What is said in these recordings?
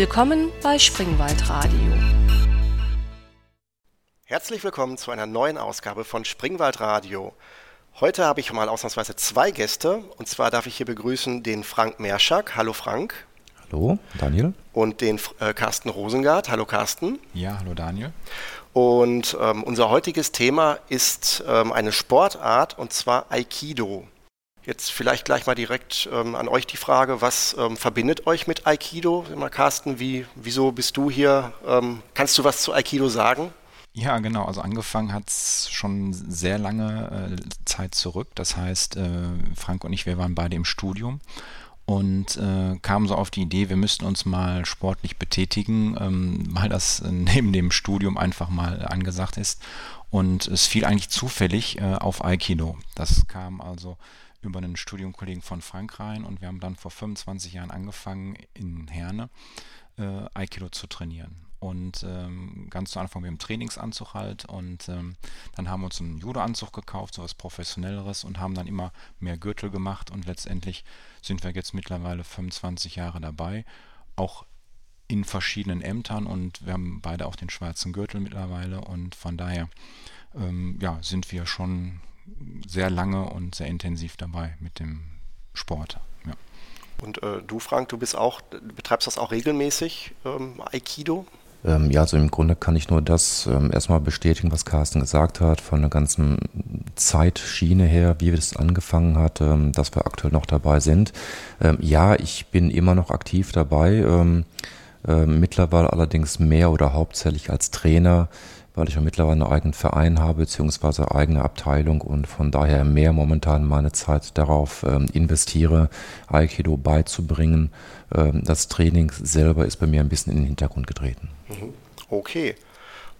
Willkommen bei Springwald Radio. Herzlich willkommen zu einer neuen Ausgabe von Springwald Radio. Heute habe ich mal ausnahmsweise zwei Gäste. Und zwar darf ich hier begrüßen den Frank Merschak. Hallo Frank. Hallo, Daniel. Und den äh, Carsten Rosengart. Hallo Carsten. Ja, hallo Daniel. Und ähm, unser heutiges Thema ist ähm, eine Sportart und zwar Aikido. Jetzt vielleicht gleich mal direkt ähm, an euch die Frage, was ähm, verbindet euch mit Aikido? Mal Carsten, wie, wieso bist du hier? Ähm, kannst du was zu Aikido sagen? Ja, genau. Also angefangen hat es schon sehr lange äh, Zeit zurück. Das heißt, äh, Frank und ich, wir waren beide im Studium und äh, kamen so auf die Idee, wir müssten uns mal sportlich betätigen, ähm, weil das neben dem Studium einfach mal angesagt ist. Und es fiel eigentlich zufällig äh, auf Aikido. Das kam also über einen Studiumkollegen von Frank rein und wir haben dann vor 25 Jahren angefangen in Herne äh, Aikido zu trainieren. Und ähm, ganz zu Anfang mit dem Trainingsanzug halt. Und ähm, dann haben wir uns einen Judo-Anzug gekauft, so was Professionelleres und haben dann immer mehr Gürtel gemacht. Und letztendlich sind wir jetzt mittlerweile 25 Jahre dabei. Auch in verschiedenen Ämtern und wir haben beide auch den schwarzen Gürtel mittlerweile. Und von daher ähm, ja, sind wir schon sehr lange und sehr intensiv dabei mit dem Sport. Ja. Und äh, du, Frank, du bist auch, betreibst das auch regelmäßig, ähm, Aikido? Ähm, ja, also im Grunde kann ich nur das ähm, erstmal bestätigen, was Carsten gesagt hat, von der ganzen Zeitschiene her, wie es angefangen hat, ähm, dass wir aktuell noch dabei sind. Ähm, ja, ich bin immer noch aktiv dabei, ähm, äh, mittlerweile allerdings mehr oder hauptsächlich als Trainer weil ich ja mittlerweile einen eigenen Verein habe, beziehungsweise eigene Abteilung und von daher mehr momentan meine Zeit darauf ähm, investiere, Aikido beizubringen. Ähm, das Training selber ist bei mir ein bisschen in den Hintergrund getreten. Mhm. Okay.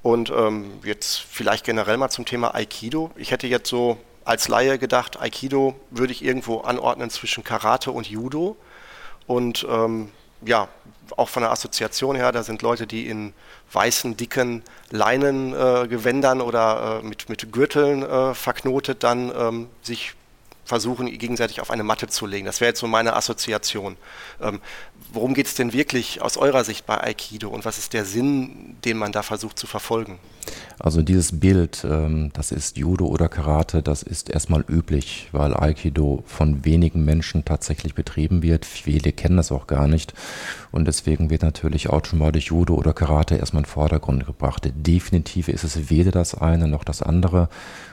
Und ähm, jetzt vielleicht generell mal zum Thema Aikido. Ich hätte jetzt so als Laie gedacht, Aikido würde ich irgendwo anordnen zwischen Karate und Judo. Und ähm, ja, auch von der Assoziation her, da sind Leute, die in weißen, dicken Leinengewändern äh, oder äh, mit, mit Gürteln äh, verknotet dann ähm, sich versuchen, gegenseitig auf eine Matte zu legen. Das wäre jetzt so meine Assoziation. Ähm, worum geht es denn wirklich aus eurer Sicht bei Aikido und was ist der Sinn, den man da versucht zu verfolgen? Also dieses Bild, ähm, das ist Judo oder Karate, das ist erstmal üblich, weil Aikido von wenigen Menschen tatsächlich betrieben wird. Viele kennen das auch gar nicht. Und deswegen wird natürlich automatisch Judo oder Karate erstmal in den Vordergrund gebracht. Definitiv ist es weder das eine noch das andere.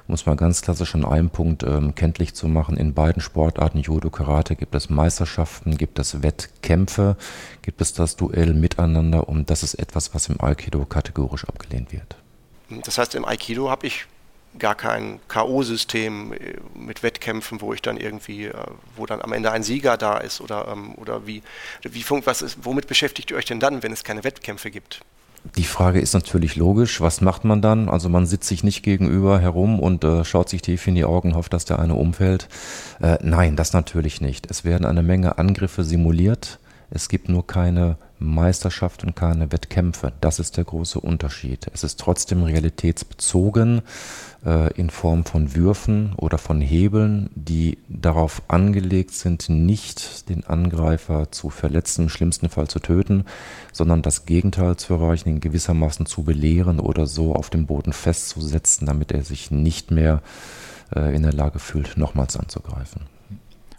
Muss man ganz klassisch an einem Punkt ähm, kenntlich zu machen. In beiden Sportarten, Judo, Karate, gibt es Meisterschaften, gibt es Wettkämpfe, gibt es das Duell miteinander und das ist etwas, was im Aikido kategorisch abgelehnt wird. Das heißt, im Aikido habe ich gar kein K.O.-System äh, mit Wettkämpfen, wo ich dann irgendwie, äh, wo dann am Ende ein Sieger da ist oder, ähm, oder wie, wie was ist, womit beschäftigt ihr euch denn dann, wenn es keine Wettkämpfe gibt? Die Frage ist natürlich logisch, was macht man dann? Also man sitzt sich nicht gegenüber herum und äh, schaut sich tief in die Augen, hofft, dass der eine umfällt. Äh, nein, das natürlich nicht. Es werden eine Menge Angriffe simuliert. Es gibt nur keine Meisterschaft und keine Wettkämpfe. Das ist der große Unterschied. Es ist trotzdem realitätsbezogen äh, in Form von Würfen oder von Hebeln, die darauf angelegt sind, nicht den Angreifer zu verletzen, im schlimmsten Fall zu töten, sondern das Gegenteil zu erreichen, ihn gewissermaßen zu belehren oder so auf dem Boden festzusetzen, damit er sich nicht mehr äh, in der Lage fühlt, nochmals anzugreifen.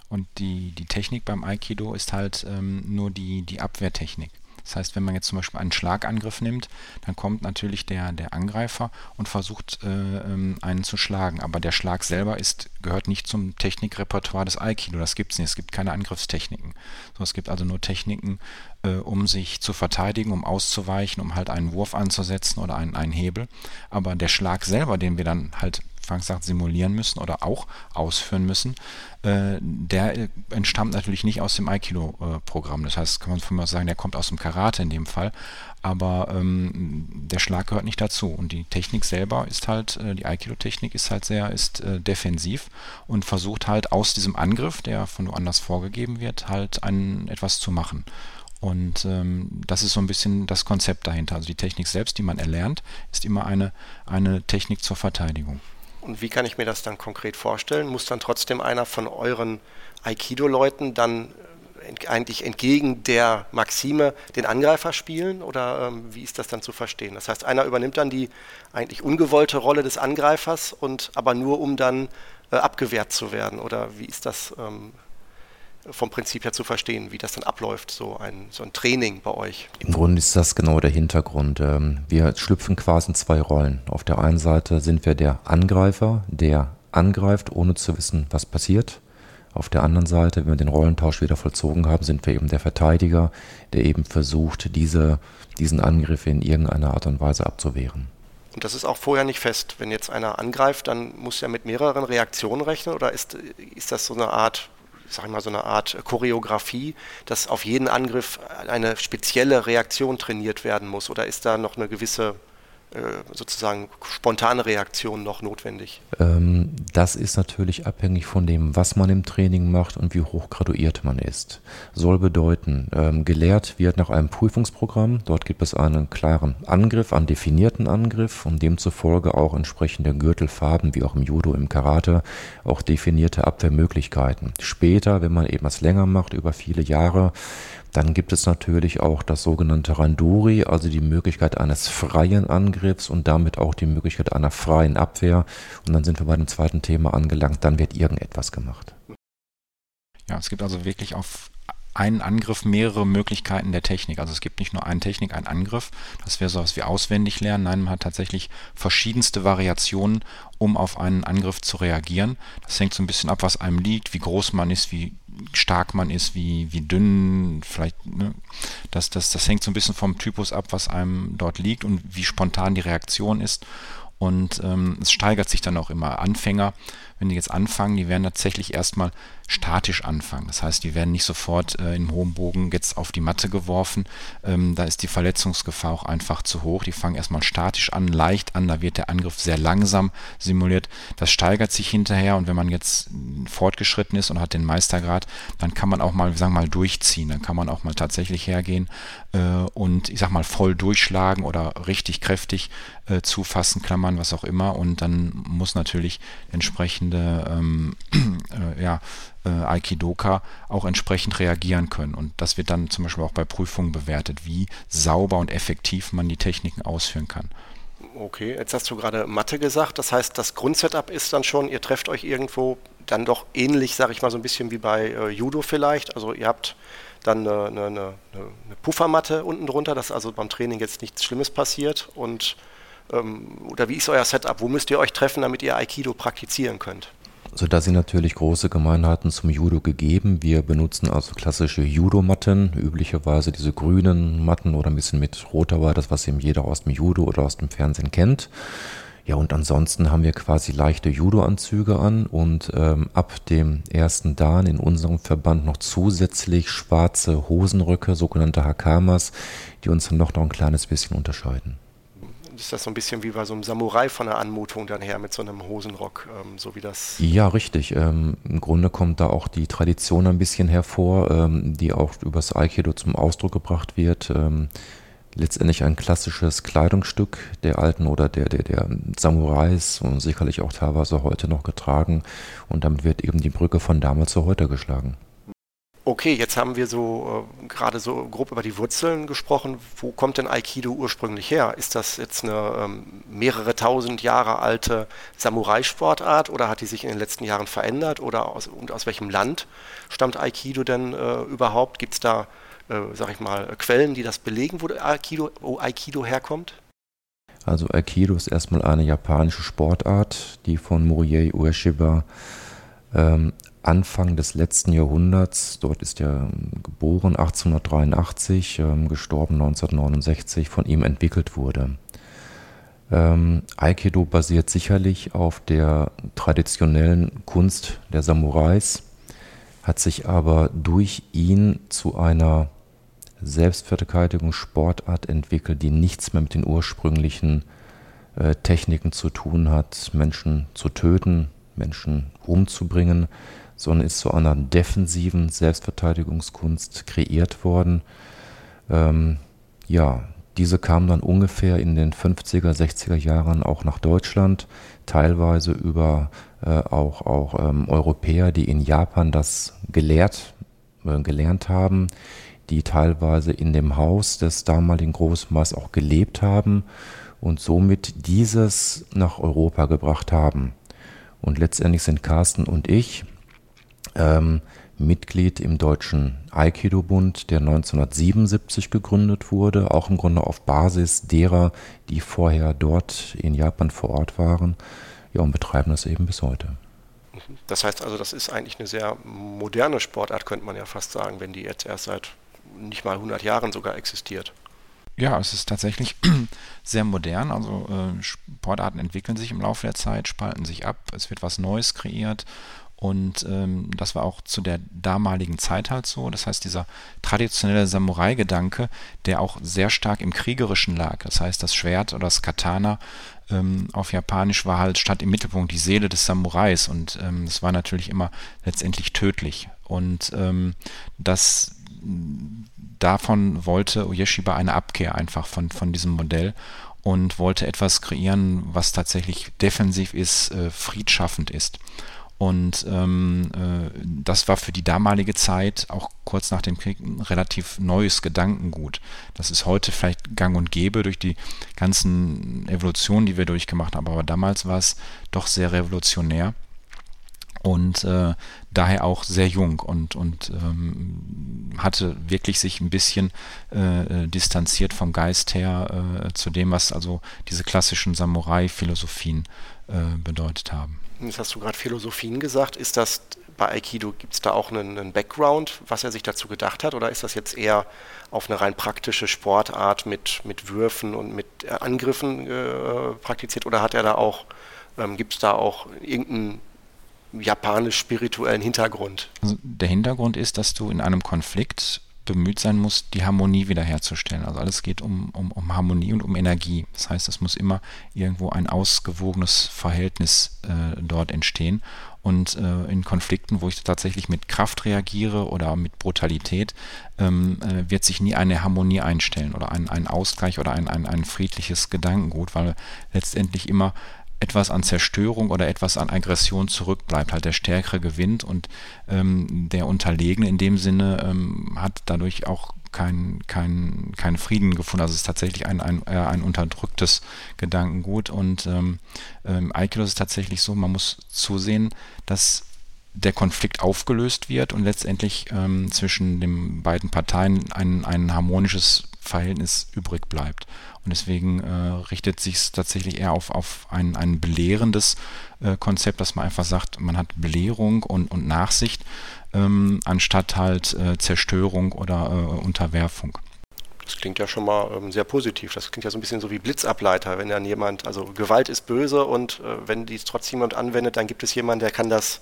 Und die, die Technik beim Aikido ist halt ähm, nur die, die Abwehrtechnik. Das heißt, wenn man jetzt zum Beispiel einen Schlagangriff nimmt, dann kommt natürlich der, der Angreifer und versucht, äh, ähm, einen zu schlagen. Aber der Schlag selber ist, gehört nicht zum Technikrepertoire des Aikido. Das gibt es nicht. Es gibt keine Angriffstechniken. So, es gibt also nur Techniken, äh, um sich zu verteidigen, um auszuweichen, um halt einen Wurf anzusetzen oder einen, einen Hebel. Aber der Schlag selber, den wir dann halt Frank sagt, simulieren müssen oder auch ausführen müssen, äh, der entstammt natürlich nicht aus dem Aikido-Programm. das heißt, kann man von mir sagen, der kommt aus dem Karate in dem Fall, aber ähm, der Schlag gehört nicht dazu. Und die Technik selber ist halt, äh, die Aikido-Technik ist halt sehr, ist äh, defensiv und versucht halt aus diesem Angriff, der von woanders vorgegeben wird, halt ein, etwas zu machen. Und ähm, das ist so ein bisschen das Konzept dahinter. Also die Technik selbst, die man erlernt, ist immer eine, eine Technik zur Verteidigung. Und wie kann ich mir das dann konkret vorstellen? Muss dann trotzdem einer von euren Aikido-Leuten dann eigentlich entgegen der Maxime den Angreifer spielen oder ähm, wie ist das dann zu verstehen? Das heißt, einer übernimmt dann die eigentlich ungewollte Rolle des Angreifers und aber nur um dann äh, abgewehrt zu werden oder wie ist das ähm, vom Prinzip her zu verstehen, wie das dann abläuft, so ein, so ein Training bei euch? Im Grunde ist das genau der Hintergrund. Ähm, wir schlüpfen quasi in zwei Rollen. Auf der einen Seite sind wir der Angreifer, der angreift, ohne zu wissen, was passiert. Auf der anderen Seite, wenn wir den Rollentausch wieder vollzogen haben, sind wir eben der Verteidiger, der eben versucht, diese, diesen Angriff in irgendeiner Art und Weise abzuwehren. Und das ist auch vorher nicht fest. Wenn jetzt einer angreift, dann muss er mit mehreren Reaktionen rechnen oder ist, ist das so eine Art sag ich mal, so eine Art Choreografie, dass auf jeden Angriff eine spezielle Reaktion trainiert werden muss? Oder ist da noch eine gewisse sozusagen spontane Reaktion noch notwendig? Ähm, das ist natürlich abhängig von dem, was man im Training macht und wie hoch graduiert man ist. Soll bedeuten, ähm, gelehrt wird nach einem Prüfungsprogramm. Dort gibt es einen klaren Angriff, einen definierten Angriff und demzufolge auch entsprechende Gürtelfarben, wie auch im Judo, im Karate, auch definierte Abwehrmöglichkeiten. Später, wenn man eben was länger macht, über viele Jahre, dann gibt es natürlich auch das sogenannte Randuri, also die Möglichkeit eines freien Angriffs und damit auch die Möglichkeit einer freien Abwehr. Und dann sind wir bei dem zweiten Thema angelangt, dann wird irgendetwas gemacht. Ja, es gibt also wirklich auf einen Angriff mehrere Möglichkeiten der Technik. Also es gibt nicht nur eine Technik, einen Angriff. Das wäre so was wie auswendig lernen. Nein, man hat tatsächlich verschiedenste Variationen, um auf einen Angriff zu reagieren. Das hängt so ein bisschen ab, was einem liegt, wie groß man ist, wie stark man ist, wie, wie dünn, vielleicht, ne? das, das, das hängt so ein bisschen vom Typus ab, was einem dort liegt und wie spontan die Reaktion ist. Und ähm, es steigert sich dann auch immer. Anfänger wenn die jetzt anfangen, die werden tatsächlich erstmal statisch anfangen. Das heißt, die werden nicht sofort äh, im hohen Bogen jetzt auf die Matte geworfen. Ähm, da ist die Verletzungsgefahr auch einfach zu hoch. Die fangen erstmal statisch an, leicht an. Da wird der Angriff sehr langsam simuliert. Das steigert sich hinterher und wenn man jetzt fortgeschritten ist und hat den Meistergrad, dann kann man auch mal, sagen wir mal, durchziehen. Dann kann man auch mal tatsächlich hergehen äh, und ich sag mal voll durchschlagen oder richtig kräftig äh, zufassen, klammern, was auch immer. Und dann muss natürlich entsprechend entsprechende ähm, äh, ja, äh, Aikidoka auch entsprechend reagieren können. Und das wird dann zum Beispiel auch bei Prüfungen bewertet, wie sauber und effektiv man die Techniken ausführen kann. Okay, jetzt hast du gerade Mathe gesagt. Das heißt, das Grundsetup ist dann schon, ihr trefft euch irgendwo dann doch ähnlich, sage ich mal, so ein bisschen wie bei äh, Judo vielleicht. Also ihr habt dann eine, eine, eine, eine Puffermatte unten drunter, dass also beim Training jetzt nichts Schlimmes passiert und oder wie ist euer Setup? Wo müsst ihr euch treffen, damit ihr Aikido praktizieren könnt? Also da sind natürlich große Gemeinheiten zum Judo gegeben. Wir benutzen also klassische Judo-Matten, üblicherweise diese grünen Matten oder ein bisschen mit roter war das, was eben jeder aus dem Judo oder aus dem Fernsehen kennt. Ja, und ansonsten haben wir quasi leichte Judo-Anzüge an und ähm, ab dem ersten Dan in unserem Verband noch zusätzlich schwarze Hosenröcke, sogenannte Hakamas, die uns dann noch ein kleines bisschen unterscheiden ist das so ein bisschen wie bei so einem Samurai von der Anmutung dann her mit so einem Hosenrock, ähm, so wie das. Ja, richtig. Ähm, Im Grunde kommt da auch die Tradition ein bisschen hervor, ähm, die auch übers Aikido zum Ausdruck gebracht wird. Ähm, letztendlich ein klassisches Kleidungsstück der alten oder der, der, der Samurais und sicherlich auch teilweise heute noch getragen. Und damit wird eben die Brücke von damals zu heute geschlagen. Okay, jetzt haben wir so äh, gerade so grob über die Wurzeln gesprochen. Wo kommt denn Aikido ursprünglich her? Ist das jetzt eine ähm, mehrere tausend Jahre alte Samurai-Sportart oder hat die sich in den letzten Jahren verändert? Oder aus, und aus welchem Land stammt Aikido denn äh, überhaupt? Gibt es da, äh, sag ich mal, Quellen, die das belegen, wo Aikido, wo Aikido herkommt? Also Aikido ist erstmal eine japanische Sportart, die von Moriei Ueshiba ähm, Anfang des letzten Jahrhunderts, dort ist er geboren 1883, ähm, gestorben 1969, von ihm entwickelt wurde. Ähm, Aikido basiert sicherlich auf der traditionellen Kunst der Samurais, hat sich aber durch ihn zu einer Selbstverteidigungssportart entwickelt, die nichts mehr mit den ursprünglichen äh, Techniken zu tun hat, Menschen zu töten, Menschen umzubringen, sondern ist zu einer defensiven Selbstverteidigungskunst kreiert worden. Ähm, ja, diese kam dann ungefähr in den 50er, 60er Jahren auch nach Deutschland, teilweise über äh, auch, auch ähm, Europäer, die in Japan das gelehrt äh, gelernt haben, die teilweise in dem Haus des damaligen Großmeisters auch gelebt haben und somit dieses nach Europa gebracht haben. Und letztendlich sind Carsten und ich ähm, Mitglied im Deutschen Aikido-Bund, der 1977 gegründet wurde, auch im Grunde auf Basis derer, die vorher dort in Japan vor Ort waren, ja, und betreiben das eben bis heute. Das heißt also, das ist eigentlich eine sehr moderne Sportart, könnte man ja fast sagen, wenn die jetzt erst seit nicht mal 100 Jahren sogar existiert. Ja, es ist tatsächlich sehr modern. Also äh, Sportarten entwickeln sich im Laufe der Zeit, spalten sich ab, es wird was Neues kreiert und ähm, das war auch zu der damaligen Zeit halt so. Das heißt, dieser traditionelle Samurai-Gedanke, der auch sehr stark im Kriegerischen lag. Das heißt, das Schwert oder das Katana ähm, auf Japanisch war halt statt im Mittelpunkt die Seele des Samurais. Und ähm, das war natürlich immer letztendlich tödlich. Und ähm, das davon wollte Uyeshiba eine Abkehr einfach von, von diesem Modell und wollte etwas kreieren, was tatsächlich defensiv ist, äh, friedschaffend ist. Und ähm, äh, das war für die damalige Zeit, auch kurz nach dem Krieg, ein relativ neues Gedankengut. Das ist heute vielleicht gang und gäbe durch die ganzen Evolutionen, die wir durchgemacht haben. Aber damals war es doch sehr revolutionär und äh, daher auch sehr jung und, und ähm, hatte wirklich sich ein bisschen äh, äh distanziert vom Geist her äh, zu dem, was also diese klassischen Samurai-Philosophien äh, bedeutet haben. Jetzt hast du gerade Philosophien gesagt. Ist das bei Aikido, gibt es da auch einen, einen, Background, was er sich dazu gedacht hat? Oder ist das jetzt eher auf eine rein praktische Sportart mit, mit Würfen und mit äh, Angriffen äh, praktiziert? Oder hat er da auch, ähm, gibt es da auch irgendeinen japanisch-spirituellen Hintergrund? Also der Hintergrund ist, dass du in einem Konflikt bemüht sein muss, die Harmonie wiederherzustellen. Also alles geht um, um, um Harmonie und um Energie. Das heißt, es muss immer irgendwo ein ausgewogenes Verhältnis äh, dort entstehen. Und äh, in Konflikten, wo ich tatsächlich mit Kraft reagiere oder mit Brutalität, ähm, äh, wird sich nie eine Harmonie einstellen oder ein, ein Ausgleich oder ein, ein, ein friedliches Gedankengut, weil letztendlich immer etwas an Zerstörung oder etwas an Aggression zurückbleibt. Halt der Stärkere gewinnt und ähm, der Unterlegene in dem Sinne ähm, hat dadurch auch keinen kein, kein Frieden gefunden. Also es ist tatsächlich ein, ein, äh, ein unterdrücktes Gedankengut. Und ähm, ähm, Aikido ist tatsächlich so, man muss zusehen, dass der Konflikt aufgelöst wird und letztendlich ähm, zwischen den beiden Parteien ein, ein harmonisches Verhältnis übrig bleibt. Und deswegen äh, richtet sich es tatsächlich eher auf, auf ein, ein belehrendes äh, Konzept, dass man einfach sagt, man hat Belehrung und, und Nachsicht, ähm, anstatt halt äh, Zerstörung oder äh, Unterwerfung. Das klingt ja schon mal ähm, sehr positiv. Das klingt ja so ein bisschen so wie Blitzableiter, wenn dann jemand, also Gewalt ist böse und äh, wenn dies trotzdem jemand anwendet, dann gibt es jemanden, der kann das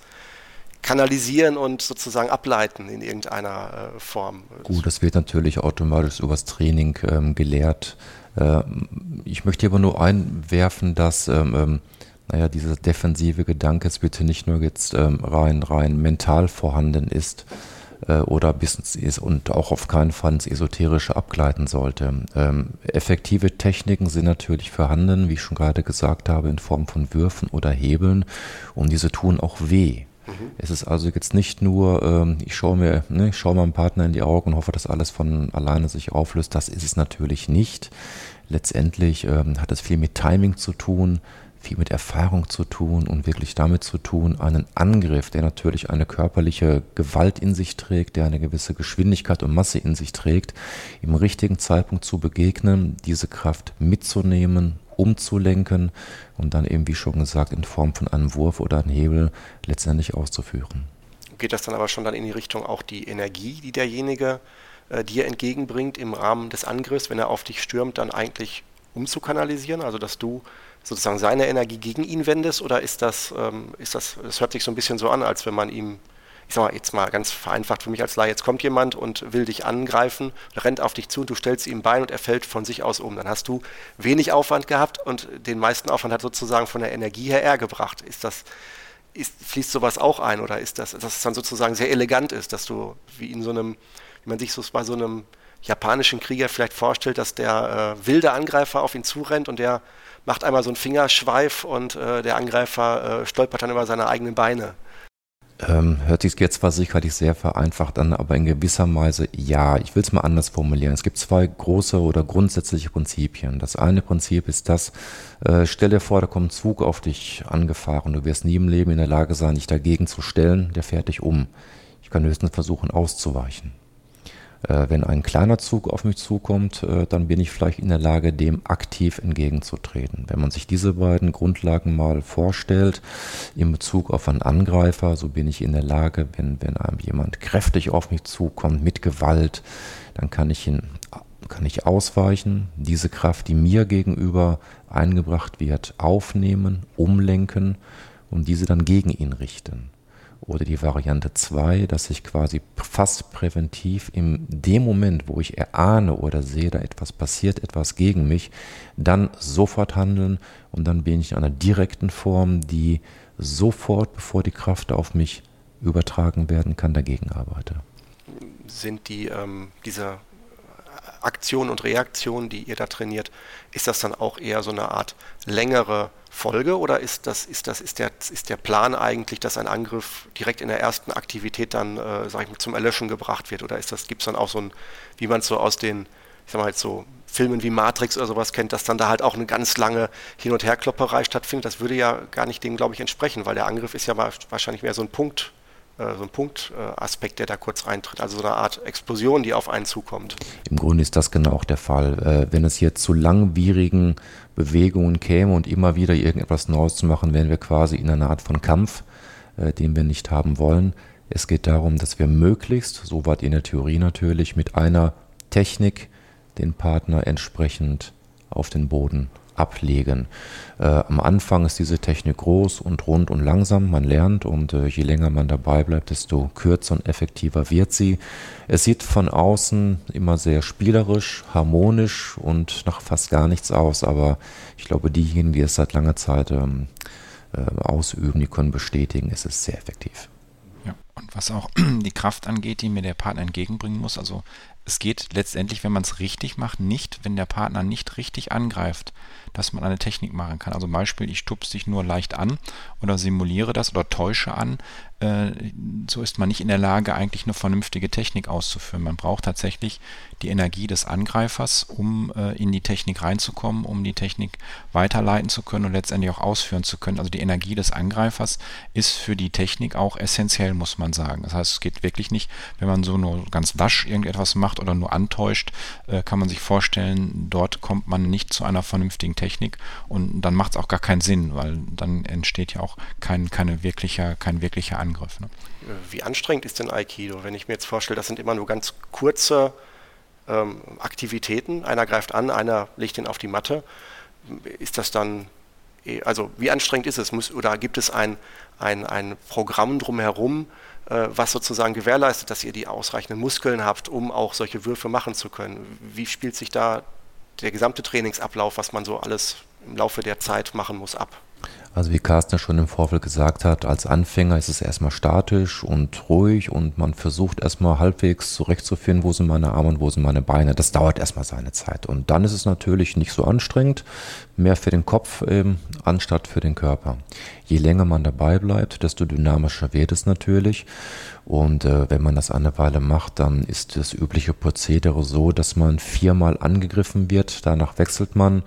kanalisieren und sozusagen ableiten in irgendeiner äh, Form. Gut, das wird natürlich automatisch übers Training ähm, gelehrt. Äh, ich möchte aber nur einwerfen, dass ähm, ähm, naja, dieser defensive Gedanke jetzt bitte nicht nur jetzt ähm, rein, rein mental vorhanden ist äh, oder bis ist und auch auf keinen Fall ins Esoterische abgleiten sollte. Ähm, effektive Techniken sind natürlich vorhanden, wie ich schon gerade gesagt habe, in Form von Würfen oder Hebeln und diese tun auch weh. Mhm. Es ist also jetzt nicht nur, ähm, ich schaue mir, ne, ich schaue meinem Partner in die Augen und hoffe, dass alles von alleine sich auflöst. Das ist es natürlich nicht. Letztendlich ähm, hat es viel mit Timing zu tun, viel mit Erfahrung zu tun und wirklich damit zu tun, einen Angriff, der natürlich eine körperliche Gewalt in sich trägt, der eine gewisse Geschwindigkeit und Masse in sich trägt, im richtigen Zeitpunkt zu begegnen, diese Kraft mitzunehmen, umzulenken und dann eben, wie schon gesagt, in Form von einem Wurf oder einem Hebel letztendlich auszuführen. Geht das dann aber schon dann in die Richtung auch die Energie, die derjenige äh, dir entgegenbringt im Rahmen des Angriffs, wenn er auf dich stürmt, dann eigentlich umzukanalisieren, also dass du sozusagen seine Energie gegen ihn wendest oder ist das, ähm, ist das, das hört sich so ein bisschen so an, als wenn man ihm ich sag mal, jetzt mal ganz vereinfacht für mich als Laie, jetzt kommt jemand und will dich angreifen, rennt auf dich zu und du stellst ihm Bein und er fällt von sich aus um. Dann hast du wenig Aufwand gehabt und den meisten Aufwand hat sozusagen von der Energie her er gebracht. Ist das, ist, fließt sowas auch ein oder ist das, dass es dann sozusagen sehr elegant ist, dass du wie in so einem, wie man sich so bei so einem japanischen Krieger vielleicht vorstellt, dass der äh, wilde Angreifer auf ihn zurennt und der macht einmal so einen Fingerschweif und äh, der Angreifer äh, stolpert dann über seine eigenen Beine. Ähm, hört sich jetzt zwar sicherlich sehr vereinfacht an, aber in gewisser Weise ja. Ich will es mal anders formulieren. Es gibt zwei große oder grundsätzliche Prinzipien. Das eine Prinzip ist das, äh, stell dir vor, da kommt ein Zug auf dich angefahren. Du wirst nie im Leben in der Lage sein, dich dagegen zu stellen. Der fährt dich um. Ich kann höchstens versuchen, auszuweichen. Äh, wenn ein kleiner Zug auf mich zukommt, äh, dann bin ich vielleicht in der Lage, dem aktiv entgegenzutreten. Wenn man sich diese beiden Grundlagen mal vorstellt, in Bezug auf einen Angreifer, so bin ich in der Lage, wenn, wenn einem jemand kräftig auf mich zukommt, mit Gewalt, dann kann ich ihn kann ich ausweichen, diese Kraft, die mir gegenüber eingebracht wird, aufnehmen, umlenken und diese dann gegen ihn richten. Oder die Variante 2, dass ich quasi fast präventiv in dem Moment, wo ich erahne oder sehe, da etwas passiert, etwas gegen mich, dann sofort handeln und dann bin ich in einer direkten Form, die sofort, bevor die Kraft auf mich übertragen werden kann, dagegen arbeite. Sind die, ähm, diese Aktion und Reaktion, die ihr da trainiert, ist das dann auch eher so eine Art längere Folge oder ist das, ist das, ist der, ist der Plan eigentlich, dass ein Angriff direkt in der ersten Aktivität dann, äh, sag ich mal, zum Erlöschen gebracht wird? Oder ist das, gibt es dann auch so ein, wie man es so aus den, ich sag mal jetzt so Filmen wie Matrix oder sowas kennt, dass dann da halt auch eine ganz lange Hin- und Herklopperei stattfindet? Das würde ja gar nicht dem, glaube ich, entsprechen, weil der Angriff ist ja wahrscheinlich mehr so ein Punkt, so ein Punktaspekt, der da kurz reintritt, also so eine Art Explosion, die auf einen zukommt. Im Grunde ist das genau auch der Fall. Äh, wenn es hier zu langwierigen Bewegungen käme und immer wieder irgendetwas Neues zu machen, wären wir quasi in einer Art von Kampf, äh, den wir nicht haben wollen. Es geht darum, dass wir möglichst, so weit in der Theorie natürlich, mit einer Technik den Partner entsprechend auf den Boden ablegen. Äh, am Anfang ist diese Technik groß und rund und langsam, man lernt und äh, je länger man dabei bleibt, desto kürzer und effektiver wird sie. Es sieht von außen immer sehr spielerisch, harmonisch und nach fast gar nichts aus, aber ich glaube, diejenigen, die es seit langer Zeit ähm, äh, ausüben, die können bestätigen, es ist sehr effektiv. Ja, und was auch die Kraft angeht, die mir der Partner entgegenbringen muss, also es geht letztendlich, wenn man es richtig macht, nicht, wenn der Partner nicht richtig angreift dass man eine Technik machen kann. Also Beispiel, ich stupse dich nur leicht an oder simuliere das oder täusche an, äh, so ist man nicht in der Lage, eigentlich eine vernünftige Technik auszuführen. Man braucht tatsächlich die Energie des Angreifers, um äh, in die Technik reinzukommen, um die Technik weiterleiten zu können und letztendlich auch ausführen zu können. Also die Energie des Angreifers ist für die Technik auch essentiell, muss man sagen. Das heißt, es geht wirklich nicht, wenn man so nur ganz wasch irgendetwas macht oder nur antäuscht, äh, kann man sich vorstellen, dort kommt man nicht zu einer vernünftigen Technik und dann macht es auch gar keinen Sinn, weil dann entsteht ja auch kein, keine wirklicher, kein wirklicher Angriff. Ne? Wie anstrengend ist denn Aikido? Wenn ich mir jetzt vorstelle, das sind immer nur ganz kurze ähm, Aktivitäten. Einer greift an, einer legt ihn auf die Matte. Ist das dann, eh, also wie anstrengend ist es? Muss, oder gibt es ein, ein, ein Programm drumherum, was sozusagen gewährleistet, dass ihr die ausreichenden Muskeln habt, um auch solche Würfe machen zu können? Wie spielt sich da der gesamte Trainingsablauf, was man so alles im Laufe der Zeit machen muss, ab? Also wie Carsten schon im Vorfeld gesagt hat, als Anfänger ist es erstmal statisch und ruhig und man versucht erstmal halbwegs zurechtzufinden, wo sind meine Arme und wo sind meine Beine. Das dauert erstmal seine Zeit. Und dann ist es natürlich nicht so anstrengend, mehr für den Kopf eben, anstatt für den Körper. Je länger man dabei bleibt, desto dynamischer wird es natürlich. Und äh, wenn man das eine Weile macht, dann ist das übliche Prozedere so, dass man viermal angegriffen wird, danach wechselt man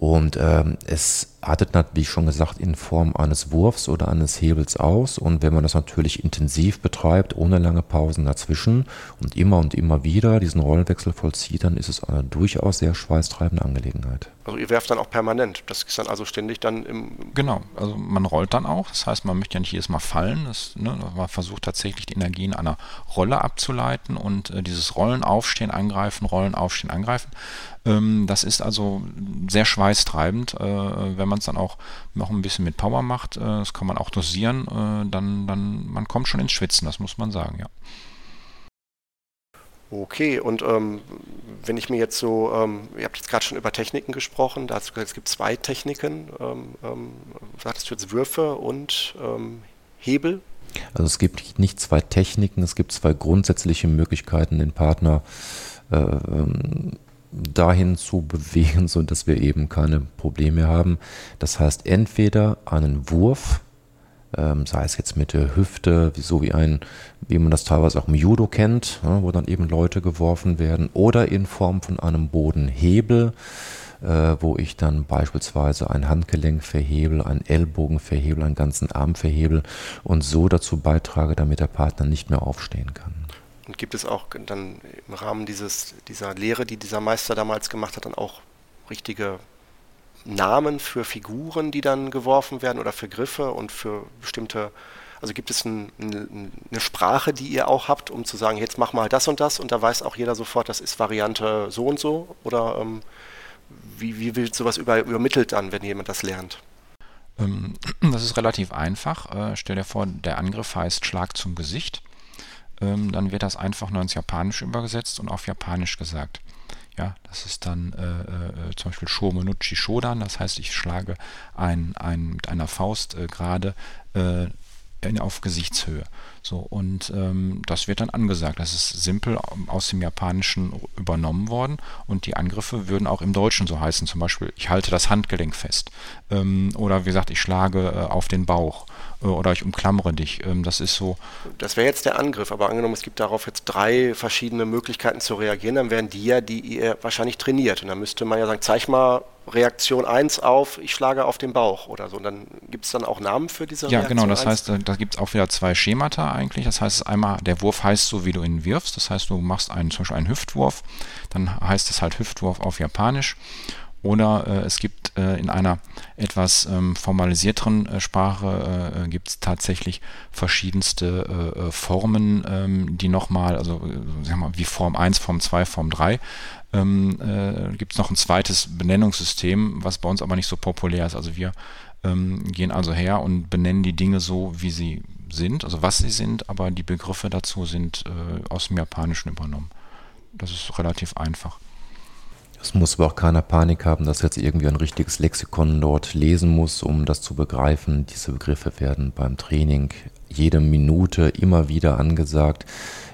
und ähm, es artet, wie schon gesagt, in Form eines Wurfs oder eines Hebels aus. Und wenn man das natürlich intensiv betreibt, ohne lange Pausen dazwischen und immer und immer wieder diesen Rollenwechsel vollzieht, dann ist es eine durchaus sehr schweißtreibende Angelegenheit. Also ihr werft dann auch permanent. Das ist dann also ständig dann im. Genau, also man rollt dann auch. Das heißt, man möchte ja nicht jedes Mal fallen. Das, ne, man versucht tatsächlich die Energie in einer Rolle abzuleiten und äh, dieses Rollen, Aufstehen, Angreifen, Rollen, Aufstehen, Angreifen ähm, das ist also sehr schweißtreibend. Äh, wenn man es dann auch noch ein bisschen mit Power macht, äh, das kann man auch dosieren, äh, dann, dann man kommt schon ins Schwitzen, das muss man sagen, ja. Okay, und ähm, wenn ich mir jetzt so, ähm, ihr habt jetzt gerade schon über Techniken gesprochen, da es gibt zwei Techniken, ähm, ähm, sagtest du jetzt Würfe und ähm, Hebel? Also es gibt nicht zwei Techniken, es gibt zwei grundsätzliche Möglichkeiten, den Partner äh, ähm, dahin zu bewegen, so dass wir eben keine Probleme haben. Das heißt, entweder einen Wurf ähm, sei es jetzt mit der Hüfte, so wie ein, wie man das teilweise auch im Judo kennt, ja, wo dann eben Leute geworfen werden, oder in Form von einem Bodenhebel, äh, wo ich dann beispielsweise ein Handgelenk verhebel, einen Ellbogen verhebel, einen ganzen Arm verhebel und so dazu beitrage, damit der Partner nicht mehr aufstehen kann. Und gibt es auch dann im Rahmen dieses, dieser Lehre, die dieser Meister damals gemacht hat, dann auch richtige Namen für Figuren, die dann geworfen werden oder für Griffe und für bestimmte, also gibt es ein, ein, eine Sprache, die ihr auch habt, um zu sagen, jetzt mach mal das und das und da weiß auch jeder sofort, das ist Variante so und so oder ähm, wie, wie wird sowas über, übermittelt dann, wenn jemand das lernt? Ähm, das ist relativ einfach. Äh, stell dir vor, der Angriff heißt Schlag zum Gesicht. Ähm, dann wird das einfach nur ins Japanische übergesetzt und auf Japanisch gesagt. Ja, das ist dann äh, äh, zum Beispiel Shomonuchi Shodan, das heißt, ich schlage ein, ein, mit einer Faust äh, gerade äh, auf Gesichtshöhe. So, und ähm, das wird dann angesagt. Das ist simpel aus dem Japanischen übernommen worden und die Angriffe würden auch im Deutschen so heißen. Zum Beispiel, ich halte das Handgelenk fest. Ähm, oder wie gesagt, ich schlage äh, auf den Bauch äh, oder ich umklammere dich. Ähm, das ist so. Das wäre jetzt der Angriff, aber angenommen, es gibt darauf jetzt drei verschiedene Möglichkeiten zu reagieren, dann wären die ja, die ihr wahrscheinlich trainiert. Und dann müsste man ja sagen, zeig mal Reaktion 1 auf, ich schlage auf den Bauch oder so. Und dann gibt es dann auch Namen für diese ja, Reaktion? Ja, genau. Das 1? heißt, äh, da gibt es auch wieder zwei Schemata eigentlich. Das heißt, einmal, der Wurf heißt so, wie du ihn wirfst. Das heißt, du machst einen, zum Beispiel einen Hüftwurf. Dann heißt es halt Hüftwurf auf Japanisch. Oder äh, es gibt äh, in einer etwas ähm, formalisierteren äh, Sprache äh, gibt es tatsächlich verschiedenste äh, äh, Formen, ähm, die nochmal, also wir mal, wie Form 1, Form 2, Form 3, ähm, gibt es noch ein zweites Benennungssystem, was bei uns aber nicht so populär ist. Also wir ähm, gehen also her und benennen die Dinge so, wie sie sind, also was sie sind, aber die Begriffe dazu sind aus dem Japanischen übernommen. Das ist relativ einfach. Es muss aber auch keiner Panik haben, dass jetzt irgendwie ein richtiges Lexikon dort lesen muss, um das zu begreifen. Diese Begriffe werden beim Training jede Minute immer wieder angesagt.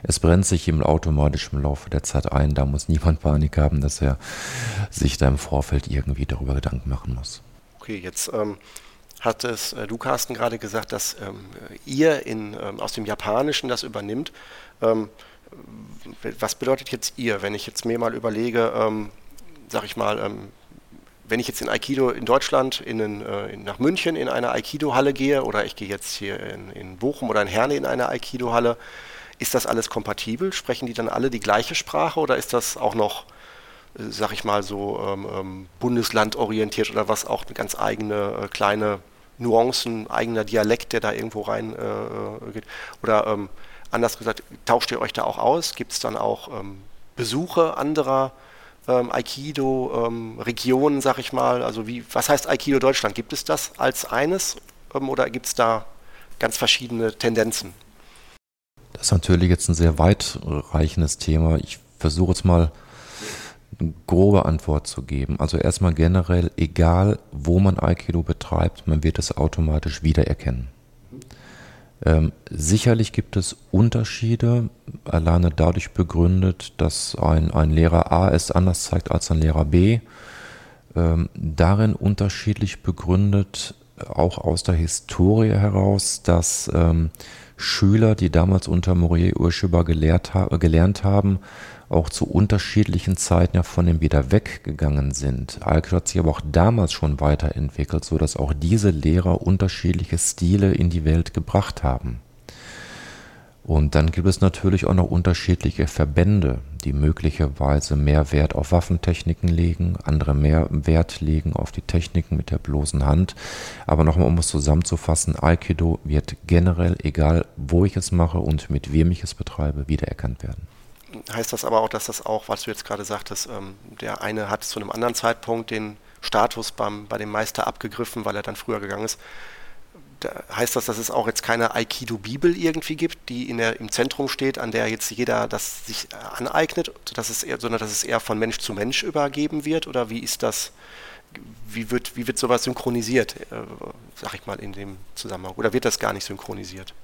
Es brennt sich im automatischen Laufe der Zeit ein. Da muss niemand Panik haben, dass er sich da im Vorfeld irgendwie darüber Gedanken machen muss. Okay, jetzt ähm, hat es äh, du, Carsten, gerade gesagt, dass ähm, ihr in, ähm, aus dem Japanischen das übernimmt. Ähm, was bedeutet jetzt ihr, wenn ich jetzt mir mal überlege, ähm, sag ich mal, ähm, wenn ich jetzt in Aikido in Deutschland in einen, äh, nach München in eine Aikido-Halle gehe oder ich gehe jetzt hier in, in, Bochum oder in Herne in eine Aikido-Halle, ist das alles kompatibel? Sprechen die dann alle die gleiche Sprache oder ist das auch noch, äh, sag ich mal, so ähm, ähm, bundeslandorientiert oder was auch eine ganz eigene äh, kleine Nuancen, eigener Dialekt, der da irgendwo rein äh, äh geht? Oder ähm, anders gesagt, tauscht ihr euch da auch aus? Gibt es dann auch ähm, Besuche anderer ähm, Aikido-Regionen, ähm, sag ich mal? Also wie, was heißt Aikido Deutschland? Gibt es das als eines ähm, oder gibt es da ganz verschiedene Tendenzen? Das ist natürlich jetzt ein sehr weitreichendes Thema. Ich versuche jetzt mal eine grobe Antwort zu geben. Also erstmal generell, egal wo man Aikido betreibt, man wird es automatisch wiedererkennen. Ähm, sicherlich gibt es Unterschiede, alleine dadurch begründet, dass ein, ein Lehrer A es anders zeigt als ein Lehrer B. Ähm, darin unterschiedlich begründet, auch aus der Historie heraus, dass ähm, Schüler, die damals unter Morier Urschuba gelehrt, ha gelernt haben, auch zu unterschiedlichen Zeiten ja von dem wieder weggegangen sind. Alkut hat sich aber auch damals schon weiterentwickelt, so dass auch diese Lehrer unterschiedliche Stile in die Welt gebracht haben. Und dann gibt es natürlich auch noch unterschiedliche Verbände, die möglicherweise mehr Wert auf Waffentechniken legen, andere mehr Wert legen auf die Techniken mit der bloßen Hand. Aber nochmal, um es zusammenzufassen, Aikido wird generell, egal wo ich es mache und mit wem ich es betreibe, wiedererkannt werden heißt das aber auch, dass das auch, was du jetzt gerade sagtest, ähm, der eine hat zu einem anderen Zeitpunkt den Status beim, bei dem Meister abgegriffen, weil er dann früher gegangen ist. Heißt das, dass es auch jetzt keine Aikido-Bibel irgendwie gibt, die in der, im Zentrum steht, an der jetzt jeder das sich aneignet, dass es eher, sondern dass es eher von Mensch zu Mensch übergeben wird? Oder wie ist das, wie wird, wie wird sowas synchronisiert, äh, sag ich mal, in dem Zusammenhang? Oder wird das gar nicht synchronisiert?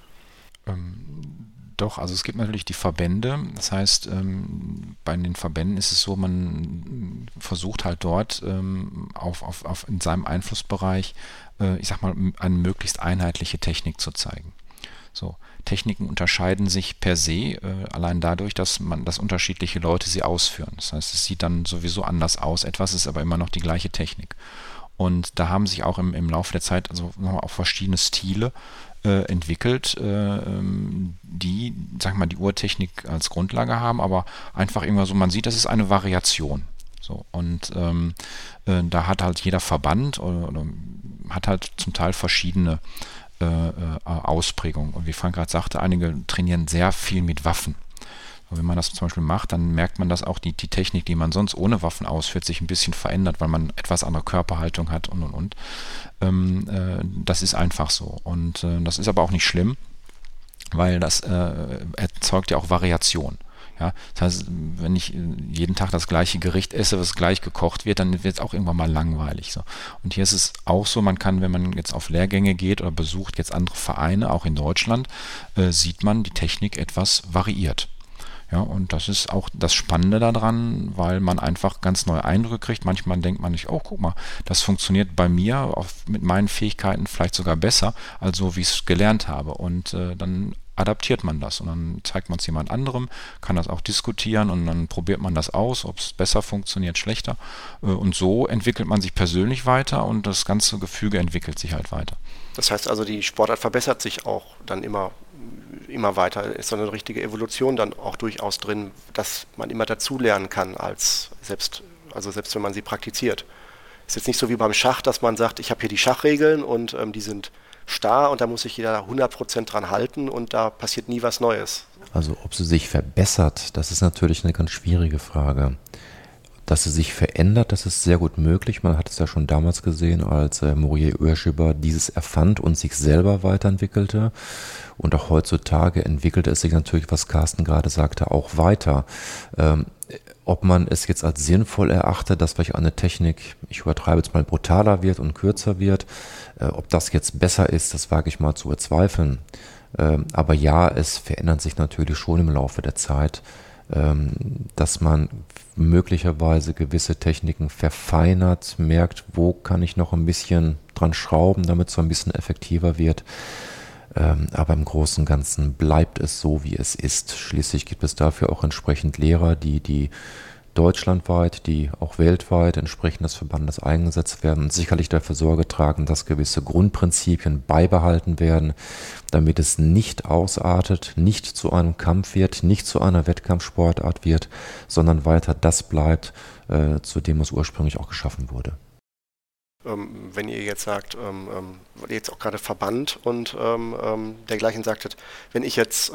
Doch, also es gibt natürlich die Verbände. Das heißt, ähm, bei den Verbänden ist es so, man versucht halt dort ähm, auf, auf, auf in seinem Einflussbereich, äh, ich sag mal, eine möglichst einheitliche Technik zu zeigen. So, Techniken unterscheiden sich per se äh, allein dadurch, dass man, dass unterschiedliche Leute sie ausführen. Das heißt, es sieht dann sowieso anders aus. Etwas ist aber immer noch die gleiche Technik. Und da haben sich auch im, im Laufe der Zeit also auch verschiedene Stile äh, entwickelt, äh, ähm, die, sag mal, die Uhrtechnik als Grundlage haben, aber einfach immer so, man sieht, das ist eine Variation. So, und ähm, äh, da hat halt jeder Verband oder, oder, hat halt zum Teil verschiedene äh, äh, Ausprägungen. Und wie Frank gerade sagte, einige trainieren sehr viel mit Waffen. Und wenn man das zum Beispiel macht, dann merkt man, dass auch die, die Technik, die man sonst ohne Waffen ausführt, sich ein bisschen verändert, weil man etwas andere Körperhaltung hat und und und. Ähm, äh, das ist einfach so. Und äh, das ist aber auch nicht schlimm, weil das äh, erzeugt ja auch Variation. Ja, das heißt, wenn ich jeden Tag das gleiche Gericht esse, was gleich gekocht wird, dann wird es auch irgendwann mal langweilig. So. Und hier ist es auch so, man kann, wenn man jetzt auf Lehrgänge geht oder besucht jetzt andere Vereine, auch in Deutschland, äh, sieht man, die Technik etwas variiert. Ja, und das ist auch das Spannende daran, weil man einfach ganz neue Eindrücke kriegt. Manchmal denkt man nicht, oh, guck mal, das funktioniert bei mir auf, mit meinen Fähigkeiten vielleicht sogar besser, als so wie ich es gelernt habe. Und äh, dann adaptiert man das und dann zeigt man es jemand anderem, kann das auch diskutieren und dann probiert man das aus, ob es besser funktioniert, schlechter. Äh, und so entwickelt man sich persönlich weiter und das ganze Gefüge entwickelt sich halt weiter. Das heißt also, die Sportart verbessert sich auch dann immer immer weiter. Ist so eine richtige Evolution dann auch durchaus drin, dass man immer dazulernen kann, als selbst, also selbst wenn man sie praktiziert. Ist jetzt nicht so wie beim Schach, dass man sagt, ich habe hier die Schachregeln und ähm, die sind starr und da muss sich jeder 100% dran halten und da passiert nie was Neues. Also ob sie sich verbessert, das ist natürlich eine ganz schwierige Frage. Dass sie sich verändert, das ist sehr gut möglich. Man hat es ja schon damals gesehen, als äh, Morier Urschiber dieses erfand und sich selber weiterentwickelte. Und auch heutzutage entwickelt es sich natürlich, was Carsten gerade sagte, auch weiter. Ähm, ob man es jetzt als sinnvoll erachtet, dass vielleicht eine Technik, ich übertreibe jetzt mal, brutaler wird und kürzer wird, äh, ob das jetzt besser ist, das wage ich mal zu bezweifeln. Ähm, aber ja, es verändert sich natürlich schon im Laufe der Zeit, dass man möglicherweise gewisse Techniken verfeinert, merkt, wo kann ich noch ein bisschen dran schrauben, damit es so ein bisschen effektiver wird. Ähm, aber im Großen und Ganzen bleibt es so, wie es ist. Schließlich gibt es dafür auch entsprechend Lehrer, die die deutschlandweit, die auch weltweit entsprechend des Verbandes eingesetzt werden und sicherlich dafür Sorge tragen, dass gewisse Grundprinzipien beibehalten werden, damit es nicht ausartet, nicht zu einem Kampf wird, nicht zu einer Wettkampfsportart wird, sondern weiter das bleibt, äh, zu dem es ursprünglich auch geschaffen wurde. Ähm, wenn ihr jetzt sagt, ähm, ähm, jetzt auch gerade Verband und ähm, ähm, dergleichen sagtet, wenn ich jetzt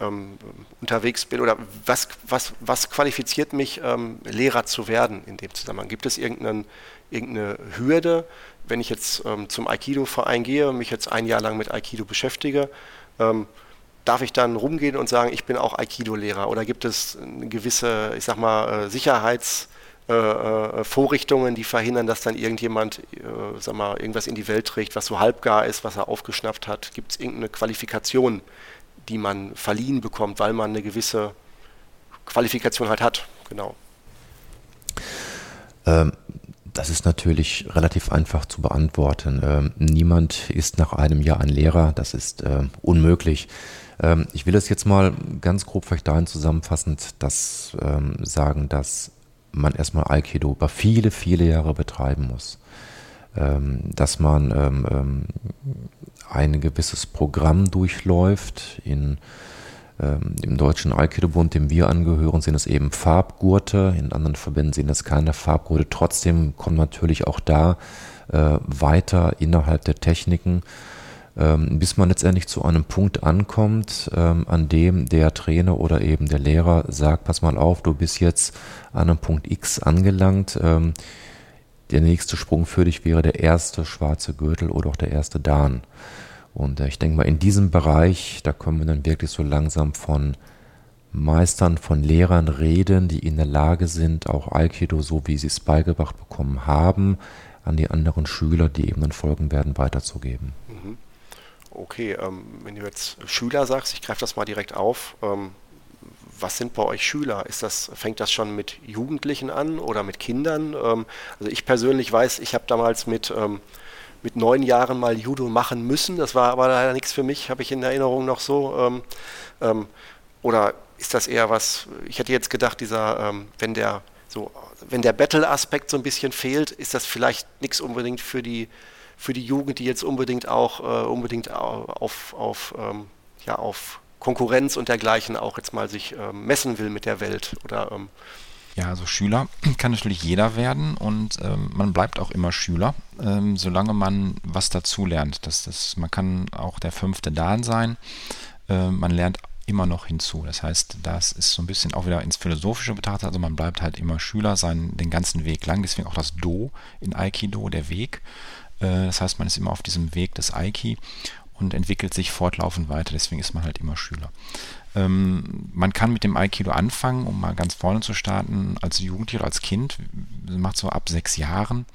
ähm, unterwegs bin oder was, was, was qualifiziert mich, Lehrer zu werden in dem Zusammenhang? Gibt es irgendeine Hürde, wenn ich jetzt zum Aikido-Verein gehe und mich jetzt ein Jahr lang mit Aikido beschäftige? darf ich dann rumgehen und sagen, ich bin auch Aikido-Lehrer? Oder gibt es eine gewisse, ich sag mal, äh, Sicherheits- äh, äh, die verhindern, dass dann irgendjemand, sag mal, irgendwas in die Welt trägt, was so halbgar ist, was er aufgeschnappt hat. Gibt es irgendeine Qualifikation, die man verliehen bekommt, weil man eine gewisse Qualifikation halt hat? Genau. Ähm, das ist natürlich relativ einfach zu beantworten. Ähm, niemand ist nach einem Jahr ein Lehrer, das ist äh, unmöglich. Ähm, ich will es jetzt mal ganz grob vielleicht dahin zusammenfassend das ähm, sagen, dass man erstmal Aikido über viele, viele Jahre betreiben muss. Ähm, dass man ähm, ähm, ein gewisses Programm durchläuft. In, Im Deutschen Aikido-Bund, dem wir angehören, sind es eben Farbgurte. In anderen Verbänden sind es keine Farbgurte. Trotzdem kommt natürlich auch da äh, weiter innerhalb der Techniken bis man letztendlich zu einem Punkt ankommt, an dem der Trainer oder eben der Lehrer sagt, pass mal auf, du bist jetzt an einem Punkt X angelangt. Der nächste Sprung für dich wäre der erste schwarze Gürtel oder auch der erste Dan. Und äh, ich denke mal, in diesem Bereich, da können wir dann wirklich so langsam von Meistern, von Lehrern reden, die in der Lage sind, auch Aikido, so wie sie es beigebracht bekommen haben, an die anderen Schüler, die eben dann folgen werden, weiterzugeben. okay, ähm, wenn du jetzt Schüler sagst, ich greife das mal direkt auf, ähm, was sind bei euch Schüler? Ist das, fängt das schon mit Jugendlichen an oder mit Kindern? Ähm, also ich persönlich weiß, ich habe damals mit, ähm, mit neun Jahren mal Judo machen müssen. Das war aber leider nichts für mich, habe ich in Erinnerung noch so. Ähm, ähm oder ist das eher was, ich hätte jetzt gedacht, dieser, ähm, wenn der so, wenn der Battle-Aspekt so ein bisschen fehlt, ist das vielleicht nichts unbedingt für die, für die Jugend, die jetzt unbedingt auch äh, unbedingt auf, auf, ähm, ja, auf Konkurrenz und dergleichen auch jetzt mal sich ähm, messen will mit der Welt oder ähm ja, also Schüler kann natürlich jeder werden und ähm, man bleibt auch immer Schüler, ähm, solange man was dazulernt. Das, das, man kann auch der fünfte Dan sein. Äh, man lernt immer noch hinzu. Das heißt, das ist so ein bisschen auch wieder ins Philosophische betrachtet. Also man bleibt halt immer Schüler seinen, den ganzen Weg lang. Deswegen auch das Do in Aikido, der Weg. Äh, das heißt, man ist immer auf diesem Weg des Aiki und entwickelt sich fortlaufend weiter. Deswegen ist man halt immer Schüler. Ähm, man kann mit dem Aikido anfangen, um mal ganz vorne zu starten, als Jugendlicher, als Kind. Das macht so ab sechs Jahren.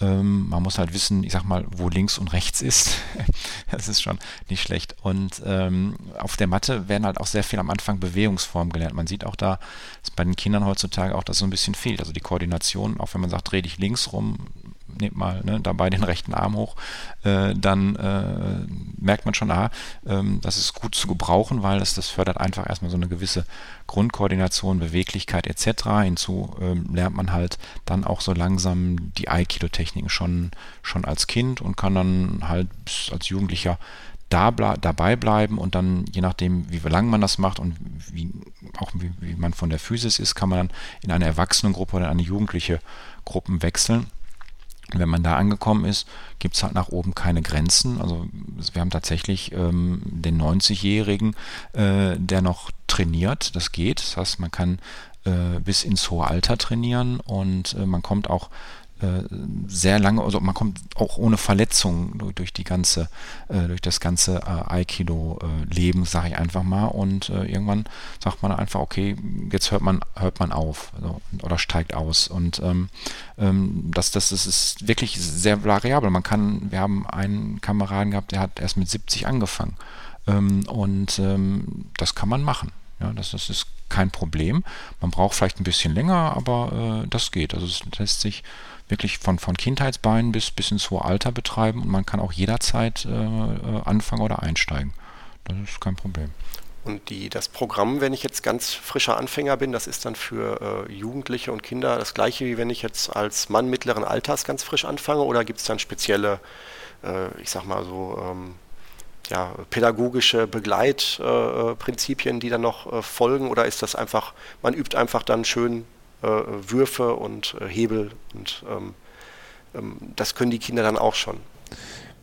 Ähm, man muss halt wissen, ich sag mal, wo links und rechts ist. das ist schon nicht schlecht. Und ähm, auf der Matte werden halt auch sehr viel am Anfang Bewegungsformen gelernt. Man sieht auch da, dass bei den Kindern heutzutage auch das so ein bisschen fehlt. Also die Koordination, auch wenn man sagt, dreh dich links rum, nehmt mal ne, dabei den rechten Arm hoch, äh, dann äh, merkt man schon, ah, ähm, das ist gut zu gebrauchen, weil das, das fördert einfach erstmal so eine gewisse Grundkoordination, Beweglichkeit etc. Hinzu ähm, lernt man halt dann auch so langsam die Aikido-Techniken schon, schon als Kind und kann dann halt als Jugendlicher dabei bleiben und dann, je nachdem, wie lange man das macht und wie, auch wie, wie man von der Physis ist, kann man dann in eine Erwachsenengruppe oder in eine jugendliche Gruppen wechseln. Wenn man da angekommen ist, gibt es halt nach oben keine Grenzen. Also wir haben tatsächlich ähm, den 90-Jährigen, äh, der noch trainiert. Das geht. Das heißt, man kann äh, bis ins hohe Alter trainieren und äh, man kommt auch äh, sehr lange, also man kommt auch ohne Verletzungen durch, durch die ganze, äh, durch das ganze äh, Aikido-Leben, sage ich einfach mal. Und äh, irgendwann sagt man einfach, okay, jetzt hört man, hört man auf also, oder steigt aus. Und ähm, ähm, das, das, das ist wirklich sehr variabel. Man kann, wir haben einen Kameraden gehabt, der hat erst mit 70 angefangen. Ähm, und ähm, das kann man machen. Ja, das, das ist kein Problem. Man braucht vielleicht ein bisschen länger, aber äh, das geht. Also es lässt sich wirklich von, von Kindheitsbeinen bis, bis ins hohe Alter betreiben und man kann auch jederzeit äh, äh, anfangen oder einsteigen. Das ist kein Problem. Und die, das Programm, wenn ich jetzt ganz frischer Anfänger bin, das ist dann für äh, Jugendliche und Kinder das gleiche, wie wenn ich jetzt als Mann mittleren Alters ganz frisch anfange? Oder gibt es dann spezielle, äh, ich sag mal so, ähm, ja, pädagogische Begleitprinzipien, äh, die dann noch äh, folgen? Oder ist das einfach, man übt einfach dann schön äh, Würfe und äh, Hebel und ähm, ähm, das können die Kinder dann auch schon.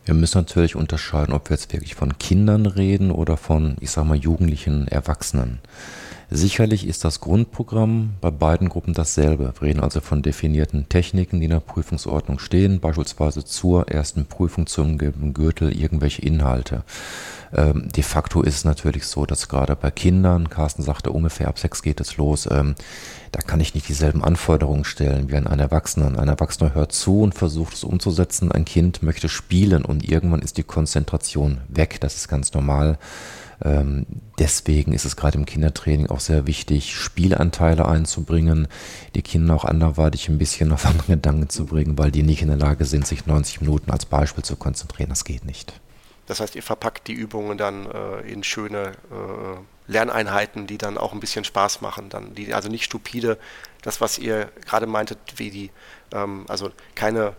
Wir müssen natürlich unterscheiden, ob wir jetzt wirklich von Kindern reden oder von, ich sag mal, jugendlichen Erwachsenen. Sicherlich ist das Grundprogramm bei beiden Gruppen dasselbe. Wir reden also von definierten Techniken, die in der Prüfungsordnung stehen, beispielsweise zur ersten Prüfung zum Gürtel irgendwelche Inhalte. Ähm, de facto ist es natürlich so, dass gerade bei Kindern, Carsten sagte, ungefähr ab sechs geht es los, ähm, da kann ich nicht dieselben Anforderungen stellen wie an einen Erwachsenen. Ein Erwachsener hört zu und versucht es umzusetzen. Ein Kind möchte spielen und irgendwann ist die Konzentration weg. Das ist ganz normal. Ähm, deswegen ist es gerade im Kindertraining auch sehr wichtig, Spielanteile einzubringen, die Kinder auch anderweitig ein bisschen auf andere Gedanken zu bringen, weil die nicht in der Lage sind, sich 90 Minuten als Beispiel zu konzentrieren. Das geht nicht. Das heißt, ihr verpackt die Übungen dann äh, in schöne äh, Lerneinheiten, die dann auch ein bisschen Spaß machen, dann die also nicht stupide, das was ihr gerade meintet, wie die ähm, also keine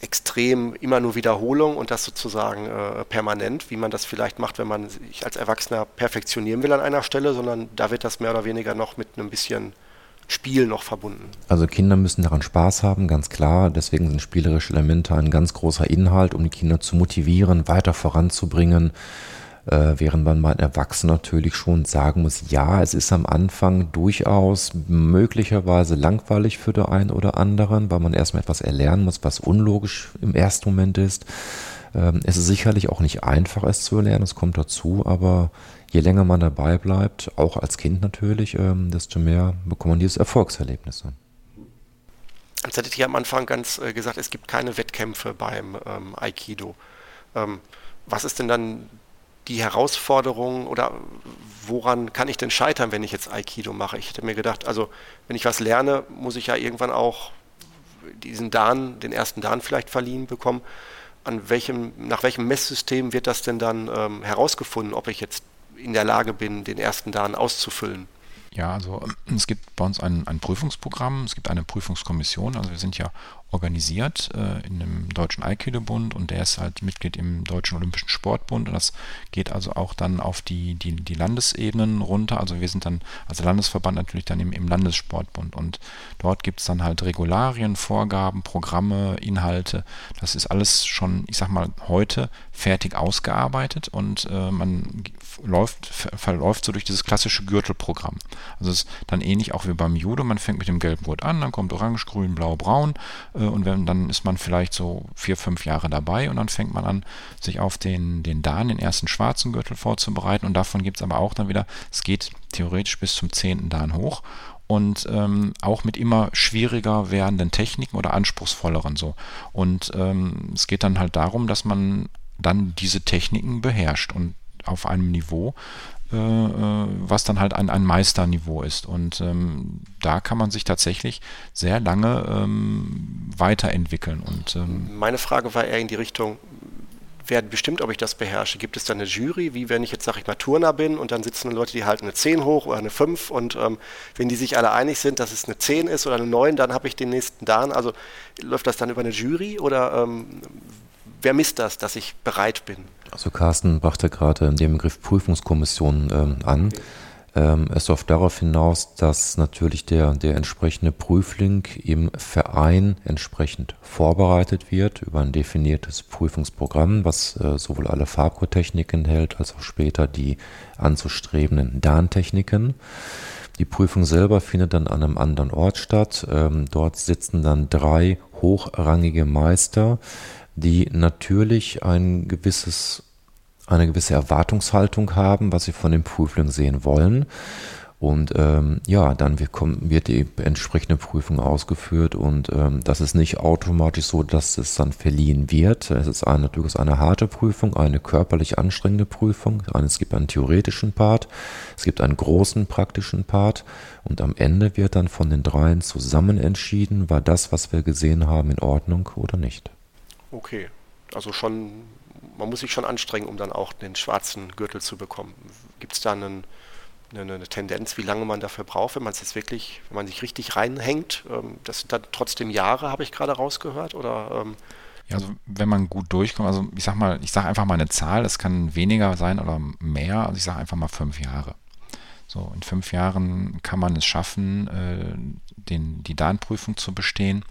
extrem immer nur Wiederholung und das sozusagen äh, permanent, wie man das vielleicht macht, wenn man sich als Erwachsener perfektionieren will an einer Stelle, sondern da wird das mehr oder weniger noch mit einem bisschen Spiel noch verbunden. Also Kinder müssen daran Spaß haben, ganz klar. Deswegen sind spielerische Elemente ein ganz großer Inhalt, um die Kinder zu motivieren, weiter voranzubringen äh, während man bei Erwachsenen natürlich schon sagen muss, ja, es ist am Anfang durchaus möglicherweise langweilig für den einen oder anderen, weil man erstmal etwas erlernen muss, was unlogisch im ersten Moment ist. Ähm, es ist sicherlich auch nicht einfach, es zu erlernen, es kommt dazu, aber je länger man dabei bleibt, auch als Kind natürlich, ähm, desto mehr bekommt man dieses Erfolgserlebnis. Jetzt hattet ihr am Anfang ganz äh, gesagt, es gibt keine Wettkämpfe beim ähm, Aikido. Ähm, was ist denn dann die Herausforderung oder woran kann ich denn scheitern, wenn ich jetzt Aikido mache? Ich hätte mir gedacht, also wenn ich was lerne, muss ich ja irgendwann auch diesen Dan, den ersten Dan vielleicht verliehen bekommen. An welchem, nach welchem Messsystem wird das denn dann ähm, herausgefunden, ob ich jetzt in der Lage bin, den ersten Dan auszufüllen? Ja, also es gibt bei uns ein, ein Prüfungsprogramm, es gibt eine Prüfungskommission, also wir sind ja organisiert äh, in dem Deutschen Aikido-Bund und der ist halt Mitglied im Deutschen Olympischen Sportbund. Und das geht also auch dann auf die, die, die Landesebenen runter. Also wir sind dann als Landesverband natürlich dann im, im Landessportbund. Und dort gibt es dann halt Regularien, Vorgaben, Programme, Inhalte. Das ist alles schon, ich sag mal, heute fertig ausgearbeitet. Und äh, man läuft, verläuft so durch dieses klassische Gürtelprogramm. Also es ist dann ähnlich auch wie beim Judo. Man fängt mit dem gelben Gurt an, dann kommt Orange, Grün, Blau, Braun äh, und wenn, dann ist man vielleicht so vier, fünf Jahre dabei und dann fängt man an, sich auf den, den Dan, den ersten schwarzen Gürtel vorzubereiten und davon gibt es aber auch dann wieder, es geht theoretisch bis zum zehnten Dan hoch und ähm, auch mit immer schwieriger werdenden Techniken oder anspruchsvolleren so. Und ähm, es geht dann halt darum, dass man dann diese Techniken beherrscht und auf einem Niveau, äh, äh, was dann halt ein, ein Meisterniveau ist. Und ähm, da kann man sich tatsächlich sehr lange ähm, weiterentwickeln. Und, ähm Meine Frage war eher in die Richtung, wer bestimmt, ob ich das beherrsche? Gibt es da eine Jury, wie wenn ich jetzt, sage ich mal, Turner bin und dann sitzen Leute, die halten eine 10 hoch oder eine 5 und ähm, wenn die sich alle einig sind, dass es eine 10 ist oder eine 9, dann habe ich den nächsten Dan. Also läuft das dann über eine Jury oder ähm, wer misst das, dass ich bereit bin? Also Carsten brachte gerade den Begriff Prüfungskommission ähm, an. Ähm, es läuft darauf hinaus, dass natürlich der, der entsprechende Prüfling im Verein entsprechend vorbereitet wird über ein definiertes Prüfungsprogramm, was äh, sowohl alle Farbcode-Techniken enthält, als auch später die anzustrebenden Dan-Techniken. Die Prüfung selber findet dann an einem anderen Ort statt. Ähm, dort sitzen dann drei hochrangige Meister, die natürlich ein gewisses, eine gewisse Erwartungshaltung haben, was sie von dem Prüfling sehen wollen. Und ähm, ja, dann wird, wird die entsprechende Prüfung ausgeführt und ähm, das ist nicht automatisch so, dass es dann verliehen wird. Es ist eine, durchaus eine harte Prüfung, eine körperlich anstrengende Prüfung. Es gibt einen theoretischen Part, es gibt einen großen praktischen Part und am Ende wird dann von den dreien zusammen entschieden, war das, was wir gesehen haben, in Ordnung oder nicht. Okay, also schon, man muss sich schon anstrengen, um dann auch den schwarzen Gürtel zu bekommen. Gibt es da einen, eine, eine, Tendenz, wie lange man dafür braucht, wenn man es jetzt wirklich, wenn man sich richtig reinhängt? Ähm, das sind dann trotzdem Jahre, habe ich gerade rausgehört, oder? Ähm ja, also wenn man gut durchkommt, also ich sag mal, ich sage einfach mal eine Zahl, es kann weniger sein oder mehr, also ich sage einfach mal fünf Jahre. So, in fünf Jahren kann man es schaffen, äh, den, die Dan-Prüfung zu bestehen.